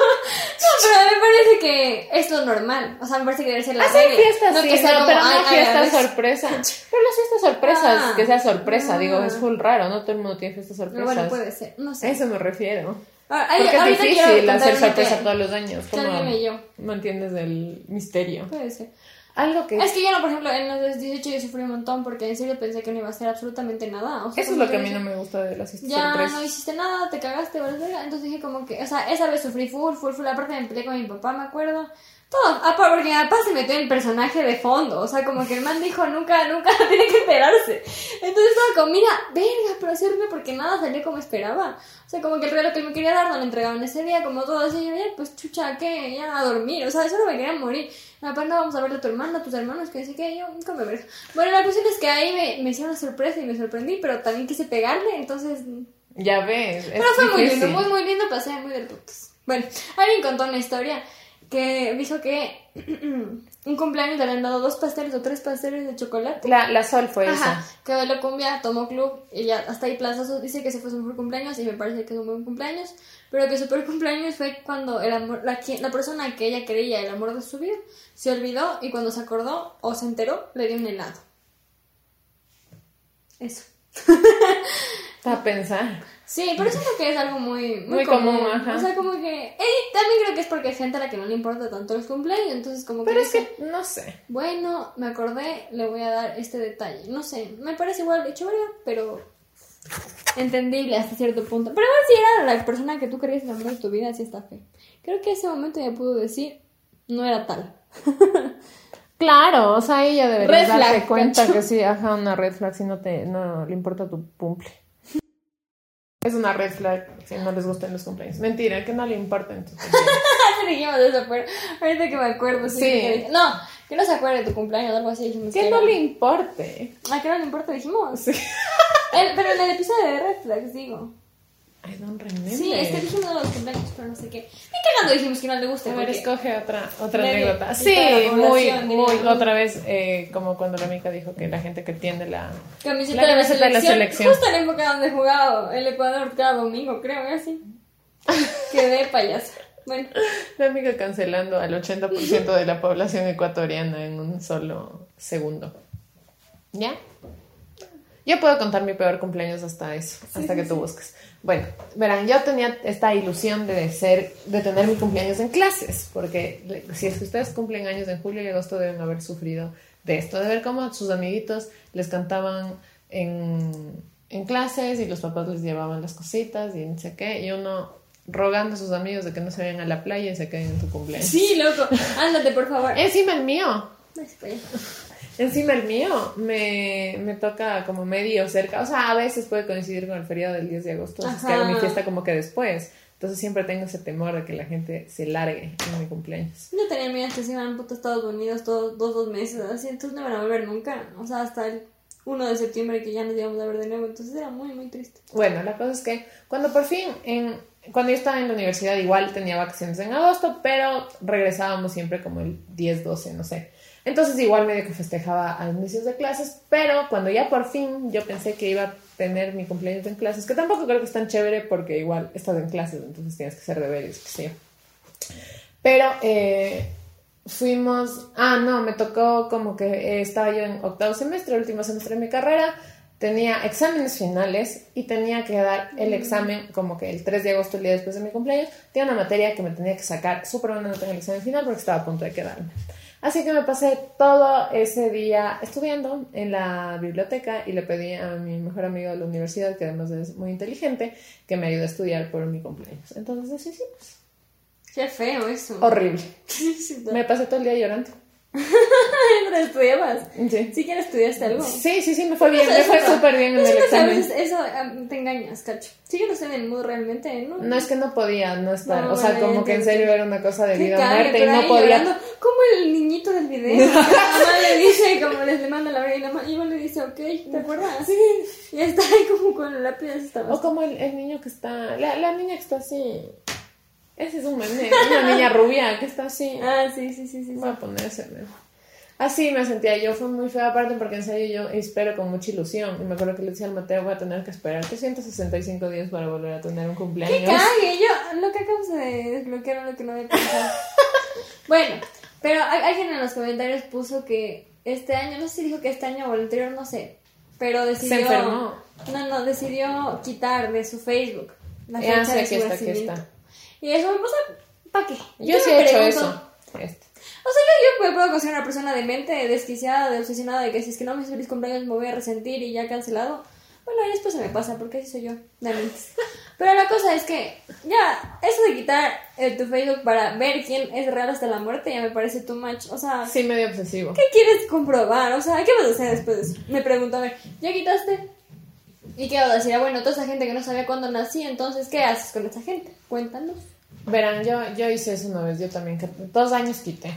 Speaker 2: No, pero me parece que es lo normal. O sea, me parece que debe ser la
Speaker 1: Hacen fiestas,
Speaker 2: no
Speaker 1: sí,
Speaker 2: que sea
Speaker 1: no,
Speaker 2: como,
Speaker 1: pero no
Speaker 2: ay, a
Speaker 1: fiestas
Speaker 2: ver.
Speaker 1: sorpresa. [LAUGHS] Pero las fiestas sorpresas,
Speaker 2: Ah.
Speaker 1: que sea sorpresa, digo, es
Speaker 2: Ah.
Speaker 1: full raro, no todo el mundo tiene fiestas sorpresas.
Speaker 2: bueno, puede ser. No
Speaker 1: A
Speaker 2: sé.
Speaker 1: eso me refiero.
Speaker 2: Ah,
Speaker 1: Porque es difícil hacer sorpresa
Speaker 2: que-
Speaker 1: todos los años. ¿Cómo
Speaker 2: alguien leyó.
Speaker 1: mantienes el misterio?
Speaker 2: Puede ser.
Speaker 1: Algo que...
Speaker 2: Es que yo no, por ejemplo, en los 18 yo sufrí un montón porque en serio pensé que no iba a hacer absolutamente nada. O sea,
Speaker 1: Eso es lo que a mí no me gusta de las
Speaker 2: Ya
Speaker 1: sorpresas.
Speaker 2: no hiciste nada, te cagaste, verga. Entonces dije como que, o sea, esa vez sufrí full, full, full. Aparte me peleé con mi papá, me acuerdo. Todo, aparte porque papá se metió en el personaje de fondo. O sea, como que el man dijo, nunca, nunca [LAUGHS] tiene que enterarse. Entonces estaba como, mira, verga, pero hacerme porque nada salió como esperaba. O sea, como que el regalo que me quería dar no lo entregaban ese día, como todo así. Yo, ya, pues chucha, ¿qué? Ya a dormir. O sea, solo me quería morir. Papá, no, vamos a verle a tu hermano, a tus hermanos, que dice que yo, nunca me verga. Bueno, la cuestión es que ahí me, me hicieron una sorpresa y me sorprendí, pero también quise pegarle, entonces
Speaker 1: Ya ves, es
Speaker 2: pero fue muy lindo, muy, muy lindo, pasé muy del putos. Bueno, alguien contó una historia que dijo que [CLEARS THROAT] un cumpleaños le habían dado dos pasteles o tres pasteles de chocolate.
Speaker 1: La, la Sol fue
Speaker 2: Ajá,
Speaker 1: esa.
Speaker 2: que bailó cumbia, tomó club y ya hasta ahí plazazo dice que ese fue su mejor cumpleaños y me parece que es un buen cumpleaños, pero que su peor [LAUGHS] cumpleaños fue cuando el amor, la, la persona que ella creía el amor de su vida se olvidó y cuando se acordó o se enteró le dio un helado. Eso. [LAUGHS]
Speaker 1: Para pensar.
Speaker 2: Sí, pero siento que es algo muy, muy,
Speaker 1: Muy
Speaker 2: común.
Speaker 1: común, ajá.
Speaker 2: O sea, como que. Y también creo que es porque hay gente a la que no le importa tanto los cumpleaños. Entonces, como
Speaker 1: Pero
Speaker 2: que.
Speaker 1: es
Speaker 2: dice,
Speaker 1: que, no sé.
Speaker 2: Bueno, me acordé, le voy a dar este detalle. No sé, me parece igual verga, pero. Entendible hasta cierto punto. Pero igual si era la persona que tú querías el amor de tu vida, sí está fe. Creo que ese momento ya pudo decir, no era tal. [LAUGHS]
Speaker 1: Claro, o sea, ella debería
Speaker 2: flag,
Speaker 1: cuenta que sí, ajá, una red flag si no te no le importa tu cumple. Es una red flag si no les gustan los cumpleaños. Mentira, que no le importan tus cumpleaños.
Speaker 2: Dijimos eso, pero ahorita que me acuerdo, sí.
Speaker 1: Sí.
Speaker 2: que no, que no se acuerde de tu cumpleaños o algo así. Dijimos
Speaker 1: que
Speaker 2: era-
Speaker 1: no le importe.
Speaker 2: Ah, que no le importa, dijimos.
Speaker 1: Sí.
Speaker 2: El- pero en el episodio de Red Flags, digo.
Speaker 1: I don't remember.
Speaker 2: Sí, es que dijimos de los cumpleaños, pero no sé qué. Ni cagando dijimos que no le gusta.
Speaker 1: A ver, escoge otra, otra anécdota.
Speaker 2: y
Speaker 1: Sí, muy, muy, otra vez, eh, como cuando la mica dijo que la gente que tiende la...
Speaker 2: Camiseta,
Speaker 1: La
Speaker 2: de, la
Speaker 1: camiseta de la
Speaker 2: selección,
Speaker 1: selección.
Speaker 2: Justo en la época donde jugaba el Ecuador cada domingo, creo, y así. [LAUGHS] Quedé payasa. Bueno,
Speaker 1: La amiga cancelando al 80% de la población ecuatoriana en un solo segundo. ¿Ya? Yo puedo contar mi peor cumpleaños hasta eso, hasta que tú busques. Bueno, verán, yo tenía esta ilusión de ser, de tener mi cumpleaños en clases, porque si es que ustedes cumplen años en julio y agosto deben haber sufrido de esto, de ver cómo sus amiguitos les cantaban en, en clases y los papás les llevaban las cositas y no sé qué, y uno rogando a sus amigos de que no se vayan a la playa y se queden en tu cumpleaños.
Speaker 2: sí, loco. [LAUGHS] Ándate, por favor.
Speaker 1: Encima el mío. Encima el mío, me, me toca como medio cerca, o sea, a veces puede coincidir con el feriado del 10 de agosto, así que hago mi fiesta como que después. Entonces siempre tengo ese temor de que la gente se largue en mi cumpleaños.
Speaker 2: Yo tenía amigas que se iban a Estados Unidos todos dos, dos meses, así, entonces no iban a volver nunca. O sea, hasta el 1 de septiembre que ya nos íbamos a ver de nuevo, entonces era muy, muy triste.
Speaker 1: Bueno, la cosa es que cuando por fin, en, cuando yo estaba en la universidad, igual tenía vacaciones en agosto, pero regresábamos siempre como el 10, 12, no sé. Entonces igual medio que festejaba a inicios de clases, pero cuando ya por fin yo pensé que iba a tener mi cumpleaños en clases, que tampoco creo que es tan chévere porque igual estás en clases, entonces tienes que hacer deberes, sé yo. Pero eh, fuimos, ah, no, me tocó como que eh, estaba yo en octavo semestre, último semestre de mi carrera, tenía exámenes finales y tenía que dar el examen como que el 3 de agosto, el día después de mi cumpleaños, tenía una materia que me tenía que sacar súper buena nota en el examen final porque estaba a punto de quedarme. Así que me pasé todo ese día estudiando en la biblioteca y le pedí a mi mejor amigo de la universidad, que además es muy inteligente, que me ayude a estudiar por mi cumpleaños. Entonces eso hicimos.
Speaker 2: Qué feo eso.
Speaker 1: Horrible. [LAUGHS]
Speaker 2: Sí,
Speaker 1: Me pasé todo el día llorando. [LAUGHS]
Speaker 2: ¿No estudiabas?
Speaker 1: Sí.
Speaker 2: ¿Sí que estudiaste algo?
Speaker 1: Sí, sí, sí, me fue bien, me fue súper bien en el examen.
Speaker 2: eso am, te engañas, cacho. Sí, yo no estoy en el mood realmente, ¿no?
Speaker 1: No es que no podía no estar, o sea, como que en serio era una cosa de vida o muerte y no podía.
Speaker 2: como el niñito del video. [LAUGHS] La mamá le dice, como les le manda la verga y la mamá le dice, ok, ¿te acuerdas? Sí. Y está ahí como con el lápiz.
Speaker 1: O como el, el niño que está, la, la niña que está así. Ese es un meme, una niña rubia que está así. [LAUGHS]
Speaker 2: Ah, sí, sí, sí, sí.
Speaker 1: Voy a ponerse. Así me sentía yo, fue muy fea aparte porque en serio yo espero con mucha ilusión. Y me acuerdo que le decía al Mateo, voy a tener que esperar 365 días para volver a tener un cumpleaños.
Speaker 2: ¡Qué cague! Yo lo que acabo de desbloquear lo que no había pensado. [LAUGHS] bueno, pero alguien en los comentarios puso que este año, no sé si dijo que este año o el anterior, no sé, pero decidió...
Speaker 1: Se enfermó.
Speaker 2: No, no, decidió quitar de su Facebook la
Speaker 1: Ya
Speaker 2: fecha
Speaker 1: sé
Speaker 2: de
Speaker 1: que
Speaker 2: su
Speaker 1: está, que está.
Speaker 2: Y eso me pasa, ¿para qué?
Speaker 1: Yo, sí
Speaker 2: me
Speaker 1: he hecho eso. Este.
Speaker 2: O sea, yo, yo puedo considerar una persona demente, desquiciada, de obsesionada, de que si es que no me feliz cumpleaños me voy a resentir y ya cancelado. Bueno, y después se me pasa, porque así soy yo, mentes. Pero la cosa es que, ya, eso de quitar eh, tu Facebook para ver quién es real hasta la muerte ya me parece too much. O sea,
Speaker 1: Sí, medio obsesivo.
Speaker 2: ¿qué quieres comprobar? O sea, ¿qué vas a hacer después de eso? Me pregunto, a ver, ¿ya quitaste? ¿Y qué vas a decir? Ah, bueno, toda esa gente que no sabía cuándo nací, entonces, ¿qué haces con esa gente? Cuéntanos.
Speaker 1: Verán, yo, yo hice eso una vez, yo también, que dos años quité.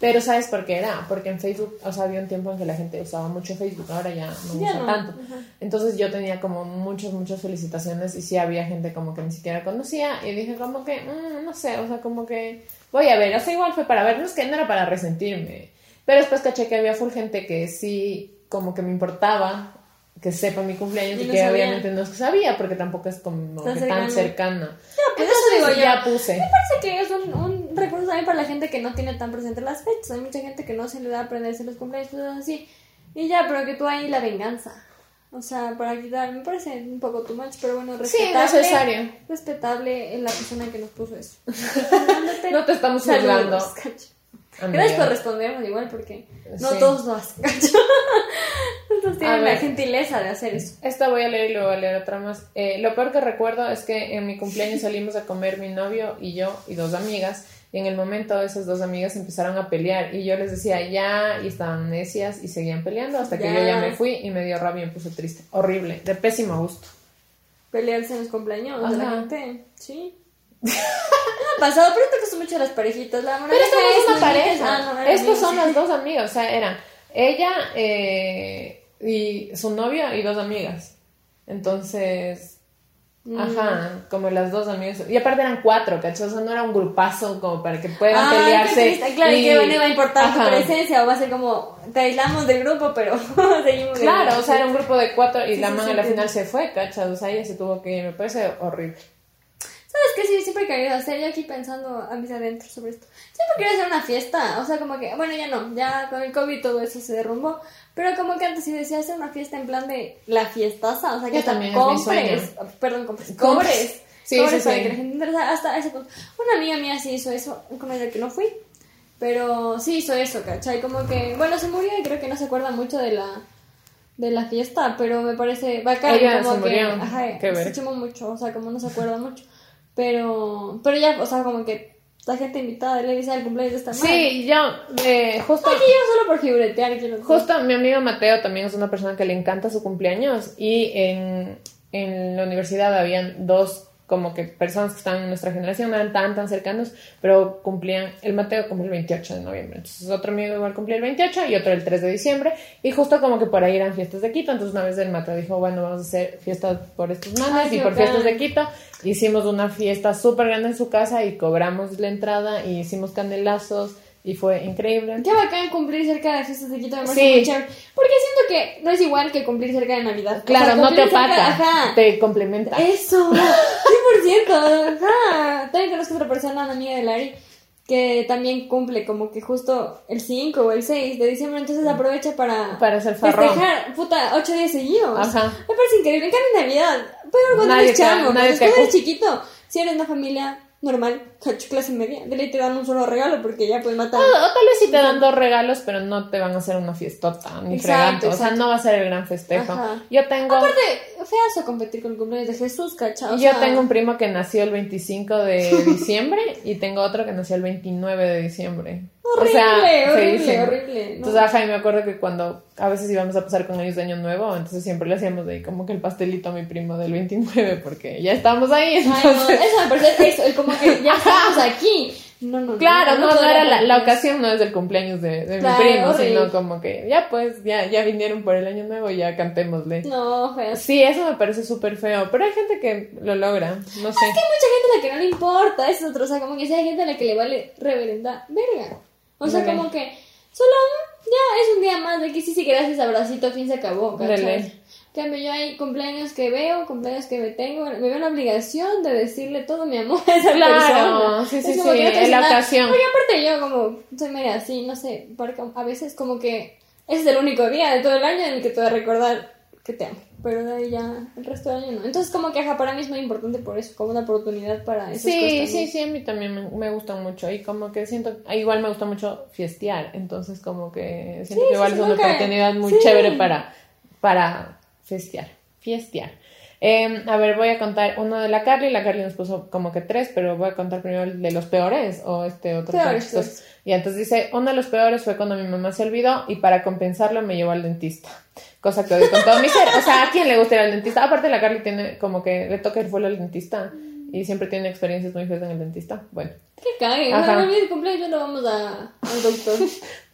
Speaker 1: Pero ¿sabes por qué era? Porque en Facebook, o sea, había un tiempo en que la gente usaba mucho Facebook, ahora ya no
Speaker 2: Ya
Speaker 1: usa
Speaker 2: no,
Speaker 1: tanto.
Speaker 2: ajá.
Speaker 1: Entonces yo tenía como muchas, muchas felicitaciones y sí había gente como que ni siquiera conocía y dije como que, mm, no sé, o sea, como que voy a ver, o sea, igual fue para ver, no es que no era para resentirme, pero después caché que había full gente que sí como que me importaba que sepa mi cumpleaños
Speaker 2: Y no
Speaker 1: que
Speaker 2: sabía.
Speaker 1: obviamente no sabía porque tampoco es como
Speaker 2: Tan
Speaker 1: que
Speaker 2: cercano.
Speaker 1: tan cercana.
Speaker 2: pues eso digo yo.
Speaker 1: ya puse.
Speaker 2: Me parece que es un, un recurso también para la gente que no tiene tan presente las fechas. Hay mucha gente que no se le da a aprenderse los cumpleaños, cosas así. Y ya, pero que tú ahí la venganza. O sea, para quitar, me parece un poco too much, pero bueno,
Speaker 1: Sí,
Speaker 2: respetable.
Speaker 1: necesario.
Speaker 2: Respetable la persona que nos puso eso. [LAUGHS]
Speaker 1: No te estamos juzgando. Amiga.
Speaker 2: Gracias por respondernos igual, porque no
Speaker 1: Sí.
Speaker 2: todos lo hacen, cacho. [LAUGHS] Entonces tienen la gentileza de hacer eso.
Speaker 1: Esta voy a leer y luego voy a leer otra más. Eh, lo peor que recuerdo es que en mi cumpleaños salimos a comer mi novio y yo y dos amigas. Y en el momento esas dos amigas empezaron a pelear y yo les decía ya y estaban necias y seguían peleando hasta que
Speaker 2: Ya.
Speaker 1: yo ya me fui y me dio rabia y me puse triste. Horrible, de pésimo gusto.
Speaker 2: Pelearse en los cumpleaños de la gente. Sí. [LAUGHS] Pasado, pero te gustan mucho las parejitas. La
Speaker 1: Pero esto no es una pareja.
Speaker 2: Ah, no,
Speaker 1: Estos
Speaker 2: amigos.
Speaker 1: son las dos amigas. O sea, eran ella eh, y su novia y dos amigas. Entonces,
Speaker 2: Mm.
Speaker 1: ajá, como las dos amigas. Y aparte eran cuatro, ¿cachai? O sea, no era un grupazo como para que puedan
Speaker 2: Ah,
Speaker 1: pelearse.
Speaker 2: Claro, y, que no iba a importar tu
Speaker 1: Ajá.
Speaker 2: presencia, o va a ser como, te aislamos del grupo, pero [LAUGHS] seguimos.
Speaker 1: Claro, o sea, era un grupo de cuatro y
Speaker 2: Sí,
Speaker 1: la man
Speaker 2: sí,
Speaker 1: a la final se fue, ¿cachai? O sea, ella se tuvo que ir. Me parece horrible.
Speaker 2: ¿Sabes qué? Sí, siempre he querido hacer, yo aquí pensando a mis adentros sobre esto. Siempre quiero hacer una fiesta, o sea, como que, bueno, ya no, ya con el COVID todo eso se derrumbó, pero como que antes sí decía hacer una fiesta en plan de la fiestaza, o sea, que
Speaker 1: también,
Speaker 2: compres, perdón, compres, cobres,
Speaker 1: Sí,
Speaker 2: cobres
Speaker 1: sí,
Speaker 2: para
Speaker 1: sí.
Speaker 2: que la gente interesa, hasta ese punto. Una amiga mía sí hizo eso, con ella que no fui, pero sí hizo eso, ¿cachai? Como que, bueno, se murió y creo que no se acuerda mucho de la de la fiesta, pero me parece bacán
Speaker 1: Ella
Speaker 2: como
Speaker 1: se
Speaker 2: que,
Speaker 1: murió.
Speaker 2: ajá,
Speaker 1: Qué ver.
Speaker 2: se chimó mucho, o sea, como no se acuerda mucho. Pero, pero ya, o sea, como que la gente invitada le dice al cumpleaños de esta madre.
Speaker 1: Sí, yo, eh, justo.
Speaker 2: Aquí yo solo por figuretear quiero.
Speaker 1: Justo mi amigo Mateo también es una persona que le encanta su cumpleaños y en, en la universidad habían dos como que personas que estaban en nuestra generación, no eran tan tan cercanos, pero cumplían, el Mateo cumplió el 28 de noviembre, entonces otro amigo igual cumplía el 28 y otro el 3 de diciembre. Y justo como que por ahí eran fiestas de Quito, entonces una vez el Mateo dijo, bueno, vamos a hacer fiestas por estos manes y por fiestas de Quito, hicimos una fiesta súper grande en su casa y cobramos la entrada y hicimos candelazos y fue increíble.
Speaker 2: Qué bacán cumplir cerca de fiestas de Quito, parece
Speaker 1: Sí.
Speaker 2: Porque siento que no es igual que cumplir cerca de Navidad. O
Speaker 1: Claro,
Speaker 2: sea,
Speaker 1: no te opaca,
Speaker 2: Ajá.
Speaker 1: te complementa.
Speaker 2: Eso, [LAUGHS] 100%, ajá. También conozco otra persona, una amiga de Larry, que también cumple como que justo el 5 o el 6 de diciembre, entonces aprovecha para,
Speaker 1: Para hacer farrón.
Speaker 2: festejar, puta, 8 días seguidos.
Speaker 1: Ajá.
Speaker 2: Me parece increíble, en cambio en Navidad, pero cuando
Speaker 1: Nadie
Speaker 2: eres chamo,
Speaker 1: te-
Speaker 2: eres chiquito, si eres una familia normal, clase media, de ley te dan un solo regalo porque ya pues matar.
Speaker 1: O, o tal vez sí te dan dos regalos, pero no te van a hacer una fiestota ni
Speaker 2: Exacto,
Speaker 1: fregando. O sea,
Speaker 2: exacto.
Speaker 1: no va a ser el gran festejo.
Speaker 2: Ajá.
Speaker 1: Yo tengo,
Speaker 2: Aparte, feazo competir con el cumpleaños de Jesús, cacha. o
Speaker 1: yo
Speaker 2: sea,
Speaker 1: tengo un primo que nació el 25 de [LAUGHS] diciembre y tengo otro que nació el 29 de diciembre.
Speaker 2: Horrible,
Speaker 1: o sea,
Speaker 2: horrible,
Speaker 1: feísimo.
Speaker 2: horrible. ¿no?
Speaker 1: Entonces, ajá, y me acuerdo que cuando a veces íbamos a pasar con ellos de Año Nuevo, entonces siempre le hacíamos de ahí como que el pastelito a mi primo del 29, porque ya estábamos ahí.
Speaker 2: Ay, no,
Speaker 1: Entonces,
Speaker 2: eso me parece eso, como que ya [LAUGHS] estamos aquí. No, no,
Speaker 1: Claro, no, era la, la ocasión, no es el cumpleaños de, de
Speaker 2: Claro,
Speaker 1: mi primo, sino como que ya pues, ya, ya vinieron por el año nuevo, ya cantémosle.
Speaker 2: No, feo. Es
Speaker 1: Sí, eso me parece súper feo, pero hay gente que lo logra, no sé.
Speaker 2: que hay mucha gente a la que no le importa, es otro, o sea, como que sí hay gente a la que le vale reverenda verga. O sea, como que solo ya es un día más de que sí, sí, gracias, abracito, fin se acabó, ¿cachai? Cambio, yo hay cumpleaños que veo, cumpleaños que me tengo, me veo la obligación de decirle todo mi amor a esa
Speaker 1: Claro,
Speaker 2: persona.
Speaker 1: sí, sí,
Speaker 2: Es como
Speaker 1: sí,
Speaker 2: que hace
Speaker 1: la ocasión.
Speaker 2: Porque aparte yo como soy media así, no sé, porque a veces como que ese es el único día de todo el año en el que te voy a recordar que te amo. Pero de ahí ya el resto del año no. Entonces como que ajá, para mí es muy importante por eso, como una oportunidad para
Speaker 1: Sí, sí, sí, a mí también me, me gustan mucho y como que siento, ah, igual me gusta mucho fiestear, entonces como que siento
Speaker 2: Sí,
Speaker 1: que igual es una oportunidad muy chévere para, para fiestear, fiestear. Eh, a ver, voy a contar uno de la Carly, la Carly nos puso como que tres, pero voy a contar primero el de los peores o este otro.
Speaker 2: Peores.
Speaker 1: Y entonces dice, uno de los peores fue cuando mi mamá se olvidó y para compensarlo me llevó al dentista. Cosa que odio con todo mi ser. O sea, ¿a quién le gusta ir al dentista? Aparte la Carly tiene como que le toca ir full al dentista y siempre tiene experiencias muy feas en el dentista. Bueno. Ajá.
Speaker 2: Bueno, mi cumpleaños lo vamos a, al doctor.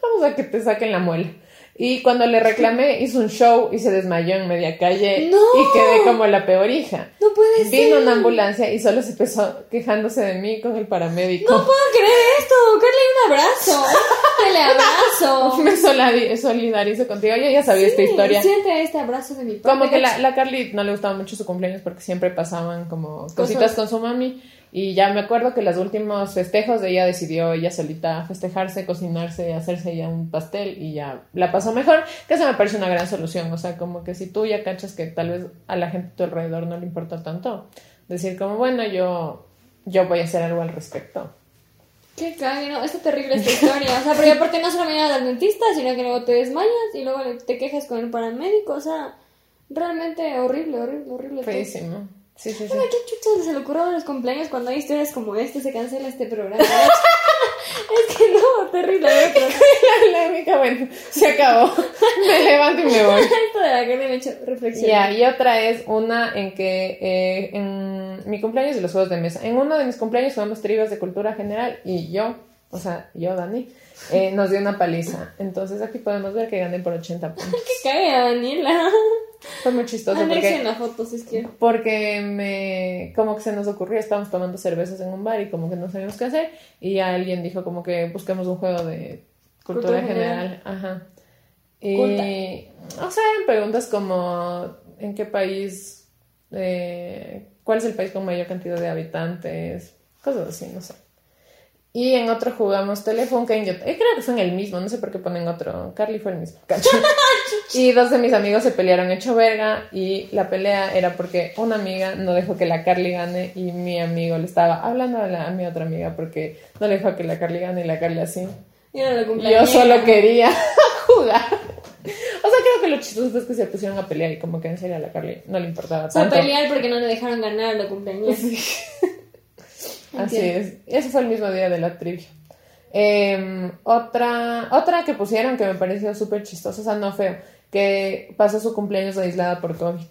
Speaker 1: vamos a que te saquen la muela. Y cuando le reclamé, hizo un show y se desmayó en media calle
Speaker 2: ¡No!
Speaker 1: y quedé como la peor hija.
Speaker 2: No puede ser.
Speaker 1: Vino una ambulancia y solo se empezó quejándose de mí con el paramédico.
Speaker 2: No puedo creer esto. Carly, un abrazo. Te abrazo. [LAUGHS]
Speaker 1: Me solidarizo contigo. Yo ya sabía esta
Speaker 2: Sí,
Speaker 1: historia.
Speaker 2: Siente este abrazo de mi parte.
Speaker 1: Como que la, la Carly no le gustaba mucho su cumpleaños porque siempre pasaban como
Speaker 2: Cosas.
Speaker 1: cositas con su mami. Y ya me acuerdo que los últimos festejos ella decidió ella solita festejarse, cocinarse, hacerse ya un pastel y ya la pasó mejor. Que eso me parece una gran solución. O sea, como que si tú ya cachas que tal vez a la gente a tu alrededor no le importa tanto, decir como, bueno, yo, yo voy a hacer algo al respecto.
Speaker 2: Qué cague, no, está terrible esta historia. O sea, porque aparte no solo me al dentista, sino que luego te desmayas y luego te quejas con el paramédico. O sea, realmente horrible, horrible, horrible.
Speaker 1: Feísimo. Sí, sí, sí.
Speaker 2: Qué chucha se le ocurrió a los cumpleaños cuando hay historias como este, se cancela este programa. [LAUGHS] es que no, terrible.
Speaker 1: la polémica, [LAUGHS] bueno, se acabó. Me levanto y me voy. [LAUGHS]
Speaker 2: esto de la que me ha hecho reflexionar.
Speaker 1: Ya, y otra es una en que eh, en mi cumpleaños y los juegos de mesa. En uno de mis cumpleaños jugamos trivias de cultura general y yo, o sea, yo, Dani, eh, nos dio una paliza. Entonces aquí podemos ver que gané por 80 puntos. [LAUGHS]
Speaker 2: Qué cague a Daniela.
Speaker 1: Fue muy chistoso porque,
Speaker 2: la foto si es que.
Speaker 1: porque me, como que se nos ocurrió, estábamos tomando cervezas en un bar y como que no sabíamos qué hacer y alguien dijo como que busquemos un juego de cultura,
Speaker 2: Cultura
Speaker 1: general. Ajá. Y,
Speaker 2: Culta.
Speaker 1: o sea, eran preguntas como, ¿en qué país, eh, cuál es el país con mayor cantidad de habitantes? Cosas así, no sé. Y en otro jugamos Telefunken, yo eh, creo que en el mismo, no sé por qué ponen otro. Carly fue el mismo. [LAUGHS] y dos de mis amigos se pelearon hecho verga y la pelea era porque una amiga no dejó que la Carly gane y mi amigo le estaba hablando a, la- a mi otra amiga porque no le dejó que la Carly gane y la Carly así.
Speaker 2: Y era la
Speaker 1: Yo solo quería [LAUGHS] jugar. O sea, creo que lo chistoso fue que se pusieron a pelear y como que en serio a la Carly no le importaba tanto.
Speaker 2: pelear porque no le dejaron ganar a la cumpleañera. [LAUGHS]
Speaker 1: Así es. Ese fue el mismo día de la trivia. Eh, otra, otra que pusieron que me pareció súper chistosa, o sea, no feo, que pasó su cumpleaños aislada por COVID.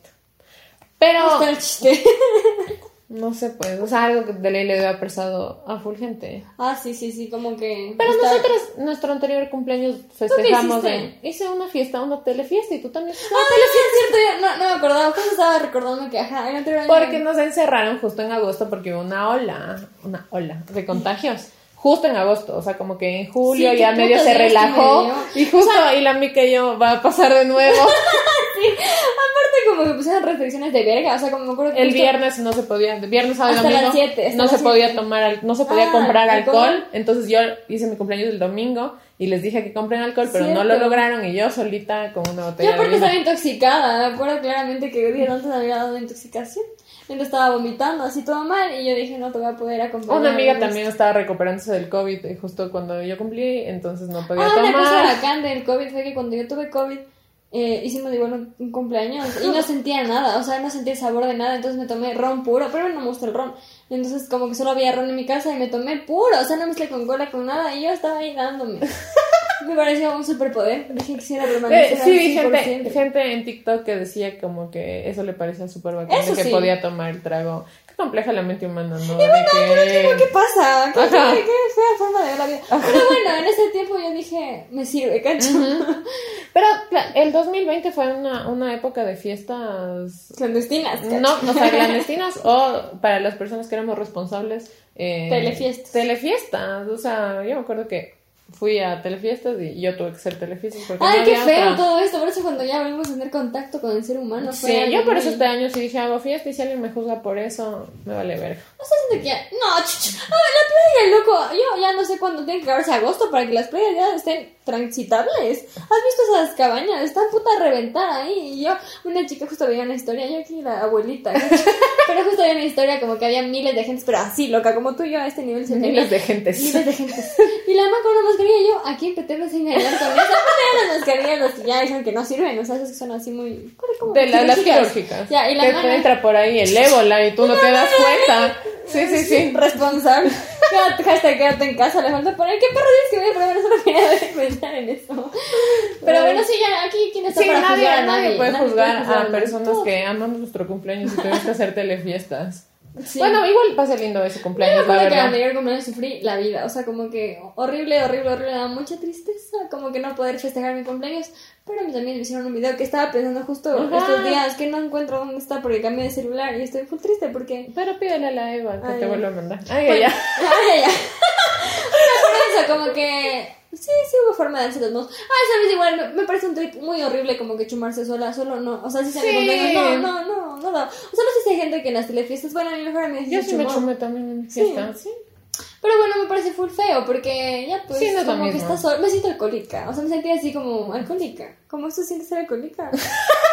Speaker 1: Pero. [LAUGHS] no sé, pues, o sea, algo que de ley le debe haber pasado a full gente.
Speaker 2: Ah, sí, sí, sí, como que.
Speaker 1: Pero
Speaker 2: está-
Speaker 1: nosotros, nuestro anterior cumpleaños festejamos
Speaker 2: hiciste?
Speaker 1: Hice una fiesta, una telefiesta y tú también
Speaker 2: Ah, sí, es cierto, no, no me acordaba. Justo estaba recordando que, ajá, el anterior año-
Speaker 1: Porque nos encerraron justo en agosto porque hubo una ola, una ola de contagios. Justo en agosto, o sea, como que en julio
Speaker 2: Sí,
Speaker 1: ya medio se
Speaker 2: que
Speaker 1: relajó. Y justo y la mica y yo va a pasar de nuevo. [LAUGHS]
Speaker 2: Aparte, como que pusieron restricciones de verga. O sea, como me acuerdo que.
Speaker 1: El viernes no se podía, viernes sábado
Speaker 2: Hasta
Speaker 1: domingo
Speaker 2: las siete, hasta
Speaker 1: no
Speaker 2: las
Speaker 1: se podía tomar, al- no se podía
Speaker 2: Ah,
Speaker 1: comprar
Speaker 2: ¿alcohol?
Speaker 1: alcohol. Entonces yo hice mi cumpleaños el domingo y les dije que compren alcohol, pero no lo lograron y yo solita con una
Speaker 2: Yo
Speaker 1: botella de
Speaker 2: aparte
Speaker 1: vino.
Speaker 2: estaba intoxicada. Me acuerdo claramente que días antes me había dado intoxicación. Entonces estaba vomitando así todo mal. Y yo dije, no te voy a poder acompañar.
Speaker 1: Una amiga también estaba recuperándose del COVID y justo cuando yo cumplí, entonces no podía
Speaker 2: Ah, una cosa
Speaker 1: tomar.
Speaker 2: bacán del COVID fue que cuando yo tuve COVID, eh, hicimos igual un, un cumpleaños y no [LAUGHS] sentía nada, o sea, no sentía el sabor de nada, entonces me tomé ron puro, pero no me gusta el ron. Entonces, como que solo había ron en mi casa y me tomé puro, o sea, no mezclé con cola, con nada, y yo estaba ahí dándome. [LAUGHS] me pareció un superpoder, dije que quisiera
Speaker 1: Eh,
Speaker 2: permanecer
Speaker 1: sí,
Speaker 2: al
Speaker 1: vi
Speaker 2: 100%.
Speaker 1: gente, gente en TikTok que decía como que eso le parecía súper bacán,
Speaker 2: Eso
Speaker 1: de que
Speaker 2: sí.
Speaker 1: podía tomar el trago. Qué compleja la mente humana, ¿no? De que-
Speaker 2: ¿Qué pasa? ¿Qué, qué, qué fea Pero bueno, en ese tiempo yo dije, me sirve, cacho. [LAUGHS]
Speaker 1: Pero el 2020 fue una, una época de fiestas
Speaker 2: Clandestinas, cacho.
Speaker 1: No, o sea, clandestinas o [LAUGHS] para las personas que éramos responsables. Eh,
Speaker 2: Telefiestas.
Speaker 1: Telefiestas, o sea, yo me acuerdo que fui a telefiestas y yo tuve que ser telefiestas porque
Speaker 2: Ay,
Speaker 1: no
Speaker 2: qué feo
Speaker 1: otra.
Speaker 2: todo esto. Por eso cuando ya volvimos a tener contacto con el ser humano fue
Speaker 1: Sí, yo por eso este año sí dije hago fiesta y si alguien me juzga por eso, me vale verga.
Speaker 2: No sé siento que ya... No, chucha. A ver, la playa, loco. Yo ya no sé cuándo tiene que acabarse agosto para que las playas ya estén transitables. ¿Has visto esas cabañas? Están puta a reventar ahí. Y yo, una chica justo veía una historia, yo aquí la abuelita, [LAUGHS] pero justo veía una historia como que había miles de gente, pero así, loca, como tú y yo a este nivel se
Speaker 1: Miles de gentes.
Speaker 2: Miles de gente. Y la mamá con una mascarilla, y yo, aquí me hacen engañar con. Aparte de las mascarillas, las que ya dicen que no sirven, o sea, esas que son así muy.
Speaker 1: De la- las
Speaker 2: quirúrgicas. Ya, y la
Speaker 1: que te entra por ahí el ébola y tú no te das cuenta. [LAUGHS] Sí, sí, sí. [LAUGHS]
Speaker 2: Responsable. Quédate, hashtag quédate en casa, le falta poner. ¿Qué perro dices que voy a probar? Solo quería pensar en eso. Pero bueno, sí, ya aquí, ¿quién está
Speaker 1: Sí,
Speaker 2: para
Speaker 1: nadie,
Speaker 2: juzgar a
Speaker 1: nadie puede juzgar a
Speaker 2: juzgarlo.
Speaker 1: personas
Speaker 2: Todos.
Speaker 1: que amamos nuestro cumpleaños y tenemos que hacer telefiestas.
Speaker 2: Sí.
Speaker 1: Bueno, igual pasa lindo ese
Speaker 2: Yo me
Speaker 1: cumpleaños, la
Speaker 2: que
Speaker 1: verdad.
Speaker 2: anterior cumpleaños sufrí la vida, o sea, como que horrible, horrible, horrible, me da mucha tristeza, como que no poder festejar mi cumpleaños, pero amigos me hicieron un video que estaba pensando justo
Speaker 1: Ajá.
Speaker 2: estos días que no encuentro dónde está porque cambié de celular y estoy full triste porque...
Speaker 1: Pero pídele a la Eva que
Speaker 2: Ay,
Speaker 1: te vuelva a mandar. Ay,
Speaker 2: Bueno,
Speaker 1: ya.
Speaker 2: Ay, ya, [LAUGHS] por eso, como que... Sí, sí hubo forma de modos. Ay, sabes, igual me, me parece un trip muy horrible como que chumarse sola, solo no. O sea, si se
Speaker 1: Sí.
Speaker 2: cumpleaños, no, no, no, no, no. O sea, no sé si hay gente que en las telefiestas, bueno, a mi mejor amiga
Speaker 1: Yo sí me chumé también en
Speaker 2: Sí.
Speaker 1: fiesta. Sí.
Speaker 2: Pero bueno, me parece full feo porque ya pues
Speaker 1: Sí, no
Speaker 2: como que estás sola. Me siento alcohólica. O sea, me sentía así como alcohólica. ¿Cómo se siente ser alcohólica? [LAUGHS]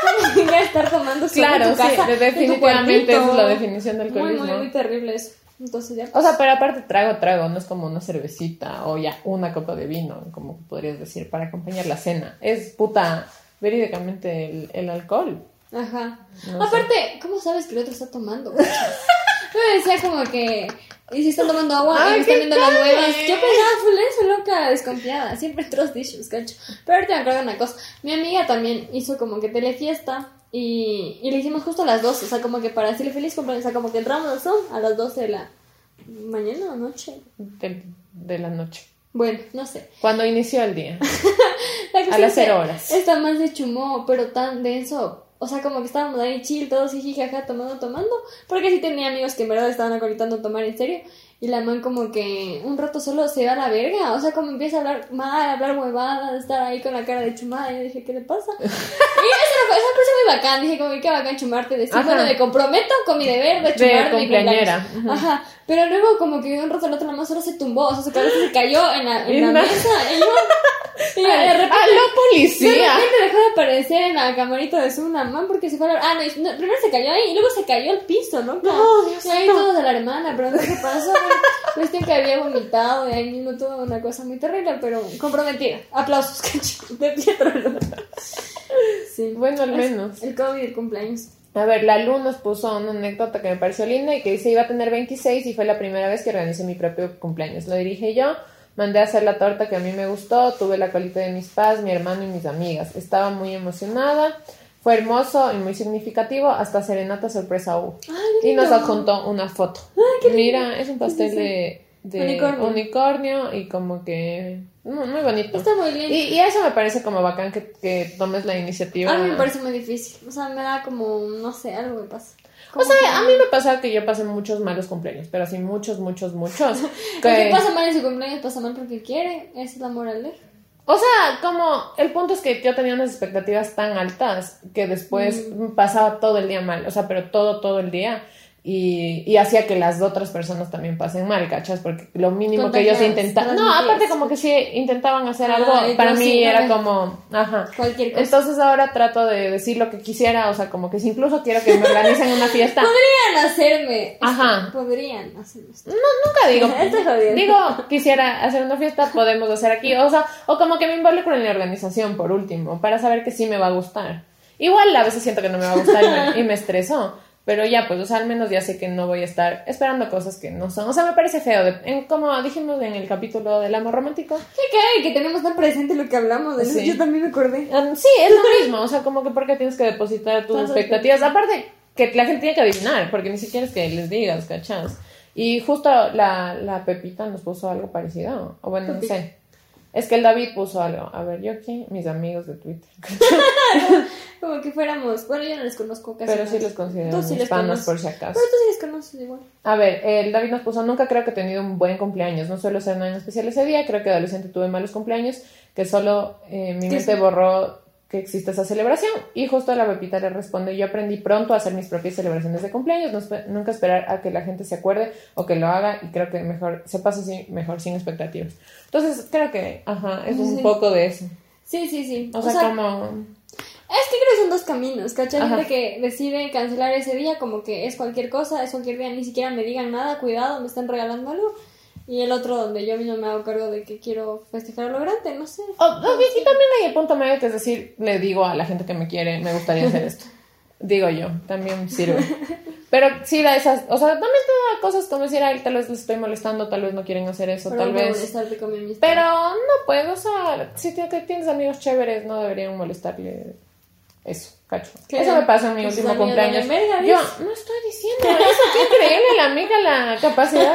Speaker 2: [LAUGHS] Como que estar tomando sola
Speaker 1: Claro,
Speaker 2: en tu casa,
Speaker 1: definitivamente esa es la definición de alcoholismo.
Speaker 2: muy, muy terrible eso. Entonces ya.
Speaker 1: O sea, pero aparte trago, trago, no es como una cervecita o ya una copa de vino, como podrías decir, para acompañar la cena. Es puta, verídicamente el, el alcohol.
Speaker 2: Ajá.
Speaker 1: No
Speaker 2: Aparte, ¿cómo sabes que el otro está tomando? [LAUGHS] Yo me decía como que. Y si están tomando agua
Speaker 1: Ay,
Speaker 2: y me están viendo las nuevas. Yo pensaba full eso, loca, desconfiada. Siempre trust issues, cacho. Pero ahorita me acuerdo de una cosa. Mi amiga también hizo como que telefiesta. Y, y le hicimos justo a las 12. O sea, como que para decirle feliz cumpleaños. O sea, como que entramos al Zoom a las 12 de la mañana o noche.
Speaker 1: De, de la noche.
Speaker 2: Bueno, no sé.
Speaker 1: Cuando inició el día. [LAUGHS]
Speaker 2: La
Speaker 1: A las
Speaker 2: es que
Speaker 1: cero horas.
Speaker 2: Esta más se chumó, pero tan denso. O sea, como que estábamos ahí chill, todos y jajaja, tomando, tomando. Porque sí tenía amigos que en verdad estaban acolitando a tomar en serio. Y la man como que un rato solo se va a la verga. O sea, como empieza a hablar mal, a hablar huevadas, estar ahí con la cara de chumada. Y yo dije, ¿qué le pasa? [LAUGHS] y eso, fue- eso me muy bacán. Dije, como que qué bacán chumarte. Decir,
Speaker 1: Ajá.
Speaker 2: bueno, me comprometo con mi deber de
Speaker 1: De
Speaker 2: chumar mi
Speaker 1: cumpleañera. Ujú.
Speaker 2: Ajá. Pero luego como que un rato la otra man solo se tumbó. O sea, su cabeza se cayó en la, en la mesa. Y yo... [LAUGHS] Y de repente
Speaker 1: ¡Aló,
Speaker 2: de
Speaker 1: policía!
Speaker 2: repente dejó de aparecer en la camarita de su man porque se fue a la... Ah, no, no, primero se cayó ahí y luego se cayó al piso, ¿no?
Speaker 1: No, Dios
Speaker 2: y ahí todos de la hermana, pero no sé qué pasó. [LAUGHS] Cuestión que había vomitado y ahí mismo toda una cosa muy terrible, pero comprometida. Aplausos, [LAUGHS] de Pietro. Sí.
Speaker 1: Bueno, al menos.
Speaker 2: El COVID del cumpleaños.
Speaker 1: A ver, la Lu nos puso una anécdota que me pareció linda y que dice iba a tener 26 y fue la primera vez que organicé mi propio cumpleaños. Lo dirige yo, mandé a hacer la torta que a mí me gustó, tuve la colita de mis padres, mi hermano y mis amigas. Estaba muy emocionada, fue hermoso y muy significativo, hasta serenata sorpresa hubo.
Speaker 2: Ay,
Speaker 1: Y nos adjuntó una foto. Mira, es un pastel de, de
Speaker 2: Unicornio.
Speaker 1: unicornio. y como que muy, muy bonito.
Speaker 2: Está muy bien.
Speaker 1: Y, y eso me parece como bacán que, que tomes la iniciativa.
Speaker 2: A mí me parece muy difícil. O sea, me da como, no sé, algo me pasa.
Speaker 1: O sea,
Speaker 2: que-
Speaker 1: a mí me pasa que yo pasé muchos malos cumpleaños, pero así muchos, muchos, muchos.
Speaker 2: El [LAUGHS] que
Speaker 1: Que-
Speaker 2: pasa mal en su cumpleaños pasa mal porque quiere. Esa es la moral.
Speaker 1: O sea, como el punto es que yo tenía unas expectativas tan altas que después pasaba todo el día mal, o sea, pero todo, todo el día. Y, y hacía que las otras personas también pasen mal, ¿cachas? Porque lo mínimo que ellos intentaban... No, aparte como que sí intentaban hacer
Speaker 2: Ah,
Speaker 1: algo, para mí
Speaker 2: sí,
Speaker 1: era como... Ajá.
Speaker 2: Cualquier cosa.
Speaker 1: Entonces ahora trato de decir lo que quisiera, o sea, como que si incluso quiero que me organicen una fiesta... [LAUGHS]
Speaker 2: Podrían hacerme.
Speaker 1: Ajá.
Speaker 2: Podrían hacerme esto.
Speaker 1: No, nunca digo. [LAUGHS] Digo, quisiera hacer una fiesta, podemos hacer aquí. O sea, o como que me involucro en la organización por último, para saber que sí me va a gustar. Igual a veces siento que no me va a gustar y me, y me estresó. Pero ya, pues, o sea, al menos ya sé que no voy a estar esperando cosas que no son. O sea, me parece feo. de- en- como dijimos en el capítulo del amor romántico.
Speaker 2: ¿Qué cae? Que tenemos tan presente lo que hablamos. De
Speaker 1: Sí.
Speaker 2: Yo también me acordé.
Speaker 1: um, sí, es lo mismo. O sea, como que porque tienes que depositar tus expectativas. Aparte, que la gente tiene que adivinar, porque ni siquiera es que les digas, ¿cachas? Y justo la, la Pepita nos puso algo parecido. O bueno, no sé. Es que el David puso algo. A ver, yo aquí, mis amigos de Twitter. [LAUGHS]
Speaker 2: Como que fuéramos. Bueno, yo no les conozco casi.
Speaker 1: Pero sí los considero
Speaker 2: sí conoces.
Speaker 1: por si acaso.
Speaker 2: Pero tú sí les conoces igual.
Speaker 1: A ver, el David nos puso, nunca creo que he tenido un buen cumpleaños, no suelo ser nada en especial ese día, creo que adolescente tuve malos cumpleaños, que solo eh, mi
Speaker 2: ¿Qué
Speaker 1: mente borró que existe esa celebración. Y justo la Pepita le responde, yo aprendí pronto a hacer mis propias celebraciones de cumpleaños, no nunca esperar a que la gente se acuerde o que lo haga y creo que mejor se pasa así, mejor sin expectativas. Entonces creo que, ajá, es un poco de eso.
Speaker 2: Sí, sí, sí.
Speaker 1: O, sea, como...
Speaker 2: Es que creo que son dos caminos, ¿cachai? Gente que decide cancelar ese día como que es cualquier cosa, es cualquier día, ni siquiera me digan nada, cuidado, me están regalando algo. Y el otro donde yo mismo me hago cargo de que quiero festejar lo grande, no sé.
Speaker 1: Oh, no, y y también hay el punto medio que es decir, le digo a la gente que me quiere, me gustaría hacer esto. [LAUGHS] Digo yo, también sirve. Pero sí da esas, o sea, también te da cosas como decir, ay, tal vez les estoy molestando, tal vez no quieren hacer eso,
Speaker 2: Pero
Speaker 1: tal vez.
Speaker 2: con mi.
Speaker 1: Pero no puedes, o sea, si tienes amigos chéveres, no deberían molestarle eso, cacho.
Speaker 2: ¿Qué?
Speaker 1: Eso me pasó en mi
Speaker 2: Tus
Speaker 1: último cumpleaños. Yo no estoy diciendo [LAUGHS] eso, qué increíble la amiga, la capacidad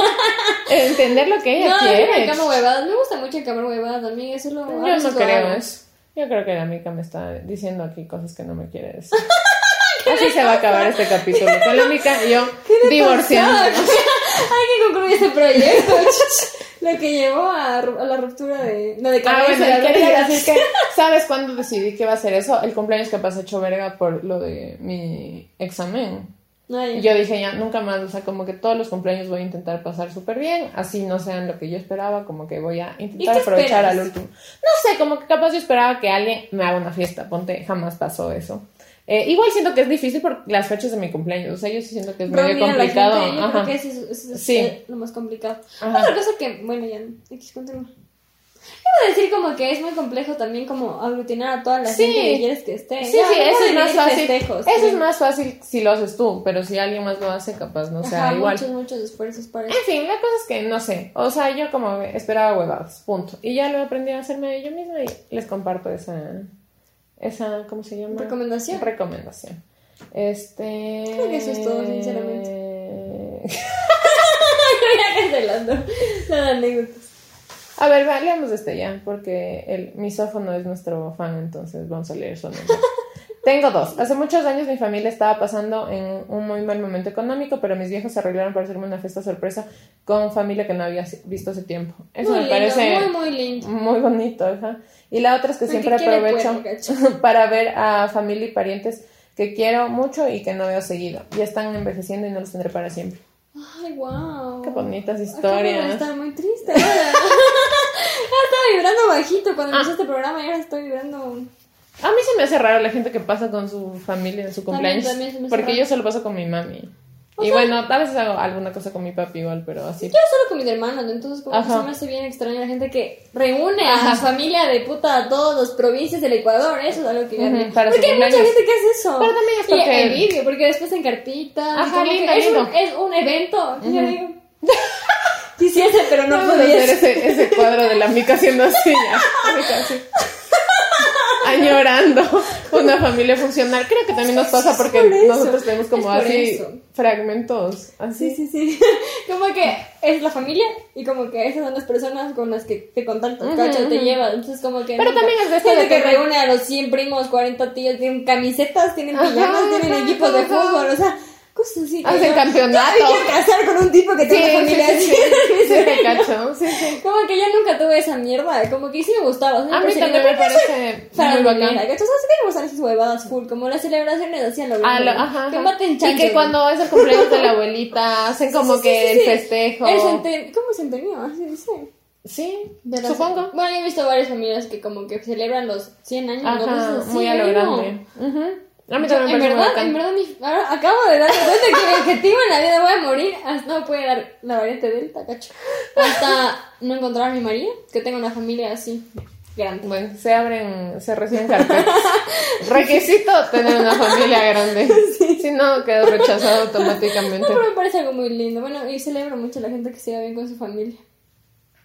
Speaker 1: de entender lo que ella
Speaker 2: no,
Speaker 1: quiere.
Speaker 2: huevadas. Me gusta mucho el huevadas también. Eso lo. a
Speaker 1: Yo no
Speaker 2: lo
Speaker 1: creo eso. Yo creo que la mica me está diciendo aquí cosas que no me quiere decir. [LAUGHS] Así se va a acabar este capítulo. Con la mica y yo [LAUGHS] divorciando.
Speaker 2: Hay que concluir este proyecto. Lo que llevó a, a la ruptura de. No, de
Speaker 1: Ah,
Speaker 2: cabeza.
Speaker 1: bueno,
Speaker 2: la
Speaker 1: y quería [LAUGHS] decir que, ¿sabes cuándo decidí que iba a hacer eso? El cumpleaños que pasé hecho verga por lo de mi examen.
Speaker 2: Ay,
Speaker 1: yo dije, ya, nunca más, o sea, como que todos los cumpleaños voy a intentar pasar súper bien, así no sean lo que yo esperaba, como que voy a
Speaker 2: ¿Y
Speaker 1: intentar aprovechar
Speaker 2: esperas?
Speaker 1: al último. No sé, como que capaz yo esperaba que alguien me haga una fiesta, ponte, jamás pasó eso. Eh, igual siento que es difícil por las fechas de mi cumpleaños, o sea, yo sí siento que es medio
Speaker 2: reunir la
Speaker 1: complicado.
Speaker 2: gente, yo
Speaker 1: Ajá.
Speaker 2: creo que eso es, eso es,
Speaker 1: Sí.
Speaker 2: lo más complicado.
Speaker 1: Ajá.
Speaker 2: Otra cosa que, bueno, ya, X continúa. Iba a decir como que es muy complejo también como aglutinar a toda la
Speaker 1: Sí.
Speaker 2: gente que quieres que esté.
Speaker 1: Sí,
Speaker 2: Ya,
Speaker 1: sí, eso es más fácil.
Speaker 2: festejos,
Speaker 1: eso
Speaker 2: sí.
Speaker 1: es más fácil si lo haces tú, pero si alguien más lo hace, capaz no sea
Speaker 2: Ajá,
Speaker 1: igual.
Speaker 2: muchos, muchos esfuerzos para eso.
Speaker 1: En fin, la cosa es que no sé. O sea, yo como esperaba huevadas, punto. Y ya lo aprendí a hacerme yo misma y les comparto esa. Esa ¿Cómo se llama?
Speaker 2: ¿Recomendación?
Speaker 1: Recomendación. Este.
Speaker 2: Creo que eso es todo, sinceramente. [LAUGHS] ya cancelando las anécdotas.
Speaker 1: A ver, va, leamos este ya, porque el misófono es nuestro fan, entonces vamos a leer su [LAUGHS] nombre. Tengo dos. Hace muchos años mi familia estaba pasando en un muy mal momento económico, pero mis viejos se arreglaron para hacerme una fiesta sorpresa con familia que no había visto hace tiempo. Eso
Speaker 2: muy
Speaker 1: me
Speaker 2: lindo,
Speaker 1: parece
Speaker 2: muy, muy lindo.
Speaker 1: muy bonito, ajá. Y la otra es que siempre aprovecho [LAUGHS] para ver a familia y parientes que quiero mucho y que no veo seguido. Ya están envejeciendo y no los tendré para siempre.
Speaker 2: Ay, wow.
Speaker 1: Qué bonitas historias.
Speaker 2: estar muy triste. ahora. [LAUGHS] Ya estaba vibrando bajito cuando
Speaker 1: Ah.
Speaker 2: empezó este programa y ahora estoy vibrando.
Speaker 1: A mí se me hace raro la gente que pasa con su familia en su
Speaker 2: También,
Speaker 1: cumpleaños.
Speaker 2: también se me hace
Speaker 1: porque
Speaker 2: raro.
Speaker 1: yo solo paso con mi mami. Y bueno, a veces hago alguna cosa con mi papi igual, pero así.
Speaker 2: Yo solo con mis hermanos, ¿no? entonces como que se me hace bien extraño la gente que reúne
Speaker 1: Ajá.
Speaker 2: a su familia de puta a todas las provincias del Ecuador, eso es algo que me-
Speaker 1: para
Speaker 2: Porque hay mucha gente que hace eso.
Speaker 1: Pero también es
Speaker 2: Y
Speaker 1: porque-
Speaker 2: envidio, porque después en cartitas. y
Speaker 1: Ajá, lindo,
Speaker 2: es,
Speaker 1: lindo.
Speaker 2: Un, es un evento. Yo digo, quisiese, pero no [LAUGHS]
Speaker 1: a
Speaker 2: podía
Speaker 1: hacer ese, ese cuadro de la mica haciendo así ya. Así. [LAUGHS] Añorando una familia funcional. Creo que también nos pasa porque
Speaker 2: por
Speaker 1: nosotros tenemos como así
Speaker 2: eso.
Speaker 1: fragmentos. Así.
Speaker 2: Sí, sí, sí. [LAUGHS] como que es la familia y como que esas son las personas con las que te contactas. Te llevas. Entonces, como que.
Speaker 1: Pero
Speaker 2: nunca-
Speaker 1: también es de esto de
Speaker 2: que
Speaker 1: que-
Speaker 2: reúne a los 100 primos, 40 tíos, tienen camisetas, tienen pijamas, tienen equipos de fútbol, o sea, cosas así. que
Speaker 1: Hacen
Speaker 2: yo-
Speaker 1: campeonato.
Speaker 2: Yo me quiero casar con un tipo que
Speaker 1: Sí,
Speaker 2: tenga
Speaker 1: sí,
Speaker 2: familia
Speaker 1: sí,
Speaker 2: así.
Speaker 1: sí. Sí, te cacho. Sí, sí. [LAUGHS]
Speaker 2: Como que yo nunca tuve esa mierda, como que sí me gustaba. sí me
Speaker 1: A mí también me parece muy bacán.
Speaker 2: ¿cachai? O sea, sí me gustan esas huevadas full, como las celebraciones hacían lo
Speaker 1: Ah,
Speaker 2: mismo.
Speaker 1: lo- ajá,
Speaker 2: Que
Speaker 1: ajá.
Speaker 2: maten
Speaker 1: Y
Speaker 2: chanchos.
Speaker 1: que cuando es el cumpleaños de la abuelita hacen como
Speaker 2: Sí, sí,
Speaker 1: que
Speaker 2: sí,
Speaker 1: el
Speaker 2: sí.
Speaker 1: festejo.
Speaker 2: El centen- ¿Cómo centenio? Así dice.
Speaker 1: Sí,
Speaker 2: De las-
Speaker 1: supongo.
Speaker 2: Bueno, yo he visto varias familias que como que celebran los 100 años. ¿no?
Speaker 1: Ajá,
Speaker 2: Cosas así,
Speaker 1: muy a lo
Speaker 2: ¿no?
Speaker 1: grande. Ujú. A mí también
Speaker 2: en
Speaker 1: me
Speaker 2: verdad, en verdad, mi- ahora acabo de darme cuenta que mi objetivo en la vida voy a morir. Hasta no me puede dar la variante delta, cacho. Hasta no encontrar a mi María, que tenga una familia así, grande.
Speaker 1: Bueno, se abren, se reciben carpetas. [LAUGHS] Requisito tener una familia grande. [LAUGHS] Si no, quedas rechazado automáticamente.
Speaker 2: No, pero me parece algo muy lindo. Bueno, y celebro mucho a la gente que se va bien con su familia.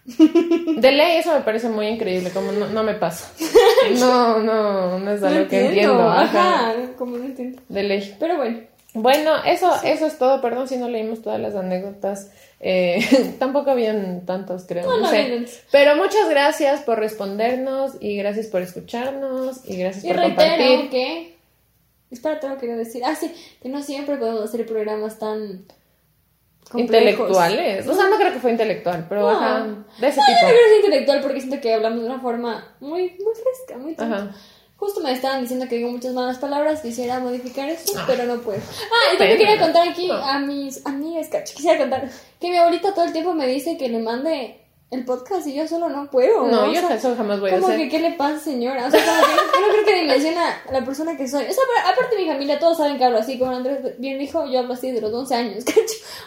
Speaker 1: De ley eso me parece muy increíble, como no, no me pasa. [LAUGHS] No, no, no es algo
Speaker 2: No
Speaker 1: que entiendo. Ajá.
Speaker 2: Ajá, como no entiendo.
Speaker 1: De ley.
Speaker 2: Pero bueno,
Speaker 1: Bueno, eso, eso es todo. Perdón si no leímos todas las anécdotas. Eh, [LAUGHS] tampoco habían tantos, creo.
Speaker 2: No,
Speaker 1: No,
Speaker 2: no
Speaker 1: sé. Pero muchas gracias por respondernos y gracias por escucharnos y gracias
Speaker 2: Y
Speaker 1: por compartir.
Speaker 2: que. Espera, tengo que decir. Ah, sí, que no siempre podemos hacer programas tan. Complejos.
Speaker 1: Intelectuales. O sea, no creo que fue intelectual, pero
Speaker 2: No.
Speaker 1: ajá, de ese
Speaker 2: No, yo no
Speaker 1: tipo.
Speaker 2: creo que sea intelectual porque siento que hablamos de una forma muy, muy fresca, muy tonta. Justo me estaban diciendo que digo muchas malas palabras, quisiera modificar eso,
Speaker 1: Ah.
Speaker 2: pero no puedo. Ah, y también quería contar aquí
Speaker 1: no.
Speaker 2: a mis amigas, cacho, quisiera contar que mi abuelita todo el tiempo me dice que le mande el podcast y yo solo no puedo.
Speaker 1: No,
Speaker 2: O
Speaker 1: yo
Speaker 2: sea,
Speaker 1: eso jamás voy a
Speaker 2: como
Speaker 1: hacer.
Speaker 2: que, ¿qué le pasa, señora? O sea, como que no, yo no creo que dimensiona la persona que soy. O sea, aparte mi familia, todos saben que hablo así, como Andrés bien dijo, yo hablo así de los 11 años, [LAUGHS] ¿cacho?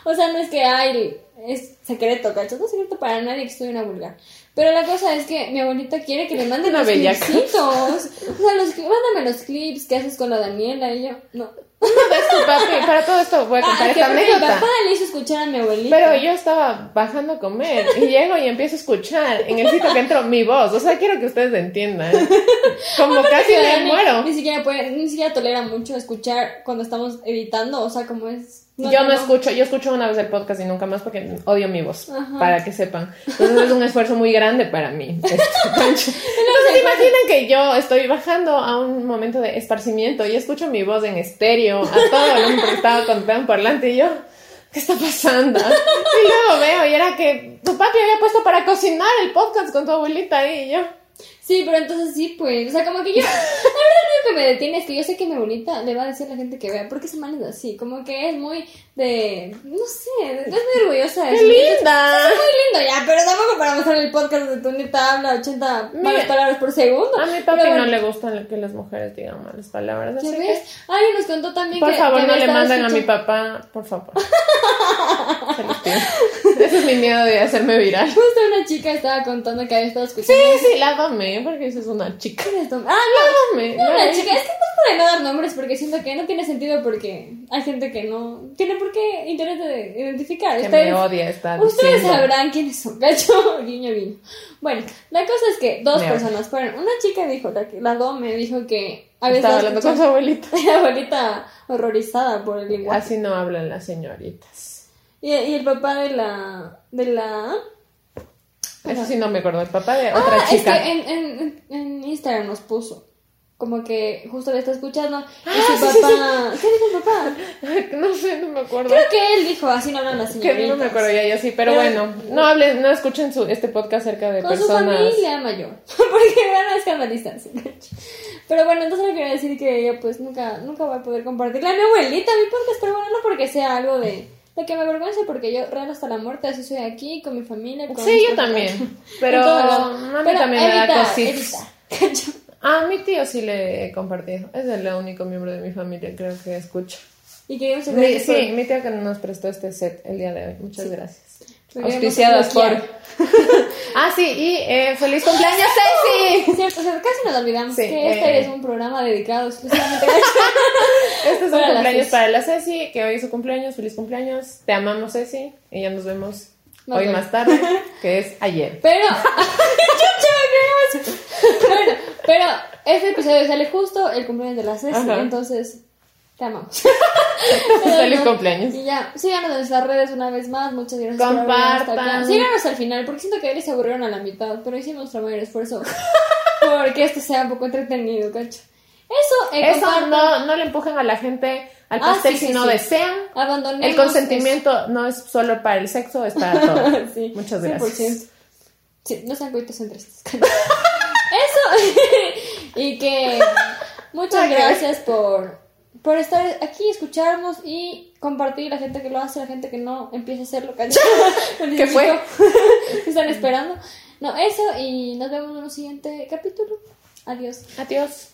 Speaker 2: O sea, no es que, ay, es secreto, ¿cacho? No es secreto para nadie que soy una vulgar. Pero la cosa es que mi abuelita quiere que le mande
Speaker 1: Una
Speaker 2: los clipsitos. O sea, los, mándame los clips que haces con la Daniela y yo, no.
Speaker 1: ¿Ves tu papi? Para todo esto voy a
Speaker 2: Ah,
Speaker 1: contar
Speaker 2: que
Speaker 1: esta
Speaker 2: porque mi
Speaker 1: anécdota.
Speaker 2: papá le hizo escuchar a mi abuelita.
Speaker 1: Pero yo estaba bajando a comer y llego y empiezo a escuchar en el sitio que entro mi voz. O sea, quiero que ustedes entiendan. [LAUGHS] Como casi
Speaker 2: Porque
Speaker 1: me muero.
Speaker 2: Ni siquiera puede, ni siquiera tolera mucho escuchar cuando estamos editando, o sea, como es.
Speaker 1: Yo no escucho, yo escucho una vez el podcast y nunca más porque odio mi voz,
Speaker 2: Ajá.
Speaker 1: para que sepan. Entonces es un esfuerzo muy grande para mí. este, [LAUGHS] Entonces imaginen que yo estoy bajando a un momento de esparcimiento y escucho mi voz en estéreo a todo el mundo que estaba contando por delante y yo, ¿qué está pasando? Y luego veo y era que tu papi había puesto para cocinar el podcast con tu abuelita ahí y yo.
Speaker 2: Sí, pero entonces sí, pues. O sea, como que yo. La verdad, lo que me detiene es que yo sé que mi abuelita le va a decir a la gente que vea, porque ese man es así. Como que es muy de. No sé, es muy orgullosa de
Speaker 1: ¡Qué
Speaker 2: eso.
Speaker 1: linda!
Speaker 2: Es muy ya, pero tampoco para mostrar el podcast donde tu neta habla 80
Speaker 1: Mira,
Speaker 2: malas palabras por segundo.
Speaker 1: A mi papi
Speaker 2: Pero
Speaker 1: no le gusta que las mujeres digan malas palabras.
Speaker 2: ¿Ya
Speaker 1: Así que,
Speaker 2: Alguien nos contó también
Speaker 1: por
Speaker 2: que.
Speaker 1: favor,
Speaker 2: que
Speaker 1: no le manden a mi papá, por favor. Ese es mi miedo de hacerme viral.
Speaker 2: Justo una chica estaba contando que había estado
Speaker 1: Sí,
Speaker 2: escuchando.
Speaker 1: sí, la domé, porque esa es una chica.
Speaker 2: Ah,
Speaker 1: La domé.
Speaker 2: no. No,
Speaker 1: la
Speaker 2: la chica, es que no es por no dar nombres porque siento que no tiene sentido porque hay gente que no tiene por qué interés de identificar.
Speaker 1: Que
Speaker 2: Ustedes-
Speaker 1: me odia está
Speaker 2: Ustedes
Speaker 1: diciendo.
Speaker 2: sabrán quiénes son, [LAUGHS] gacho, guiño, guiño. Bueno, la cosa es que dos
Speaker 1: Me
Speaker 2: personas fueron. Una chica dijo, la, la Dome dijo que había
Speaker 1: Estaba
Speaker 2: estado
Speaker 1: hablando con su abuelita.
Speaker 2: la [LAUGHS] abuelita horrorizada por el lenguaje.
Speaker 1: Así no hablan las señoritas.
Speaker 2: Y, y el papá de la. de la.
Speaker 1: Eso sí no me acuerdo. El papá de otra
Speaker 2: ah, es
Speaker 1: chica.
Speaker 2: que en, en, en Instagram nos puso. Como que justo le está escuchando. Y
Speaker 1: Ah,
Speaker 2: su
Speaker 1: sí, sí,
Speaker 2: papá. ¿Qué dijo el papá? [LAUGHS]
Speaker 1: No sé, no me acuerdo.
Speaker 2: Creo que él dijo, así no hablan las
Speaker 1: Que
Speaker 2: señoritas.
Speaker 1: no me acuerdo ya, yo sí, pero,
Speaker 2: Pero-
Speaker 1: bueno, no hablen, no escuchen su, este podcast acerca de
Speaker 2: Con su
Speaker 1: personas.
Speaker 2: familia mayor. [LAUGHS] Porque van a escandalizarse. Pero bueno, entonces le quería decir que ella pues nunca, nunca va a poder compartirle a mi abuelita mi podcast, pero bueno, no porque sea algo de, de que me avergüence, porque yo real hasta la muerte, así soy aquí, con mi familia. Con
Speaker 1: Sí, yo también. [LAUGHS] Pero
Speaker 2: Pero
Speaker 1: también me da cositas.
Speaker 2: Evita.
Speaker 1: A mi tío sí le he compartido. Es el único miembro de mi familia, creo que escucho.
Speaker 2: Y queríamos
Speaker 1: Mi- sí, mi tío que nos prestó este set el día de hoy. Muchas gracias. Auspiciadas por. [LAUGHS] ah, sí, y eh, feliz [LAUGHS] cumpleaños, Ceci.
Speaker 2: por- [LAUGHS] Cierto, o sea, casi nos olvidamos
Speaker 1: Sí,
Speaker 2: que este
Speaker 1: eh.
Speaker 2: es un programa dedicado exclusivamente a
Speaker 1: Este es un cumpleaños para la Ceci, que hoy es su cumpleaños. Feliz cumpleaños. Te amamos, Ceci. Y ya nos vemos Hoy más tarde, que es ayer.
Speaker 2: Pero, [LAUGHS] bueno, pero este episodio sale justo el cumpleaños de la Ceci, entonces te amamos. [LAUGHS]
Speaker 1: Feliz
Speaker 2: no,
Speaker 1: cumpleaños.
Speaker 2: Y ya, síganos en nuestras redes una vez más, muchas gracias por hasta.
Speaker 1: Compartan.
Speaker 2: Síganos al final, porque siento que ellos se aburrieron a la mitad, pero hicimos nuestro mayor esfuerzo porque esto sea un poco entretenido, cacho. Eso, eh,
Speaker 1: Eso
Speaker 2: compartan.
Speaker 1: no, no le empujen a la gente al
Speaker 2: Ah,
Speaker 1: pastel
Speaker 2: sí,
Speaker 1: si no
Speaker 2: sí.
Speaker 1: desean.
Speaker 2: Abandonemos
Speaker 1: El consentimiento no es solo para el sexo, es para todo. [LAUGHS] Muchas
Speaker 2: 100%.
Speaker 1: gracias.
Speaker 2: Sí, no sean coitocentristas. [LAUGHS] Eso. [LAUGHS] y que muchas gracias por, por estar aquí, escucharnos y compartir la gente que lo hace, la gente que no empieza a hacerlo.
Speaker 1: ¿Qué fue?
Speaker 2: que están esperando. No, eso y nos vemos en un siguiente capítulo. Adiós.
Speaker 1: Adiós.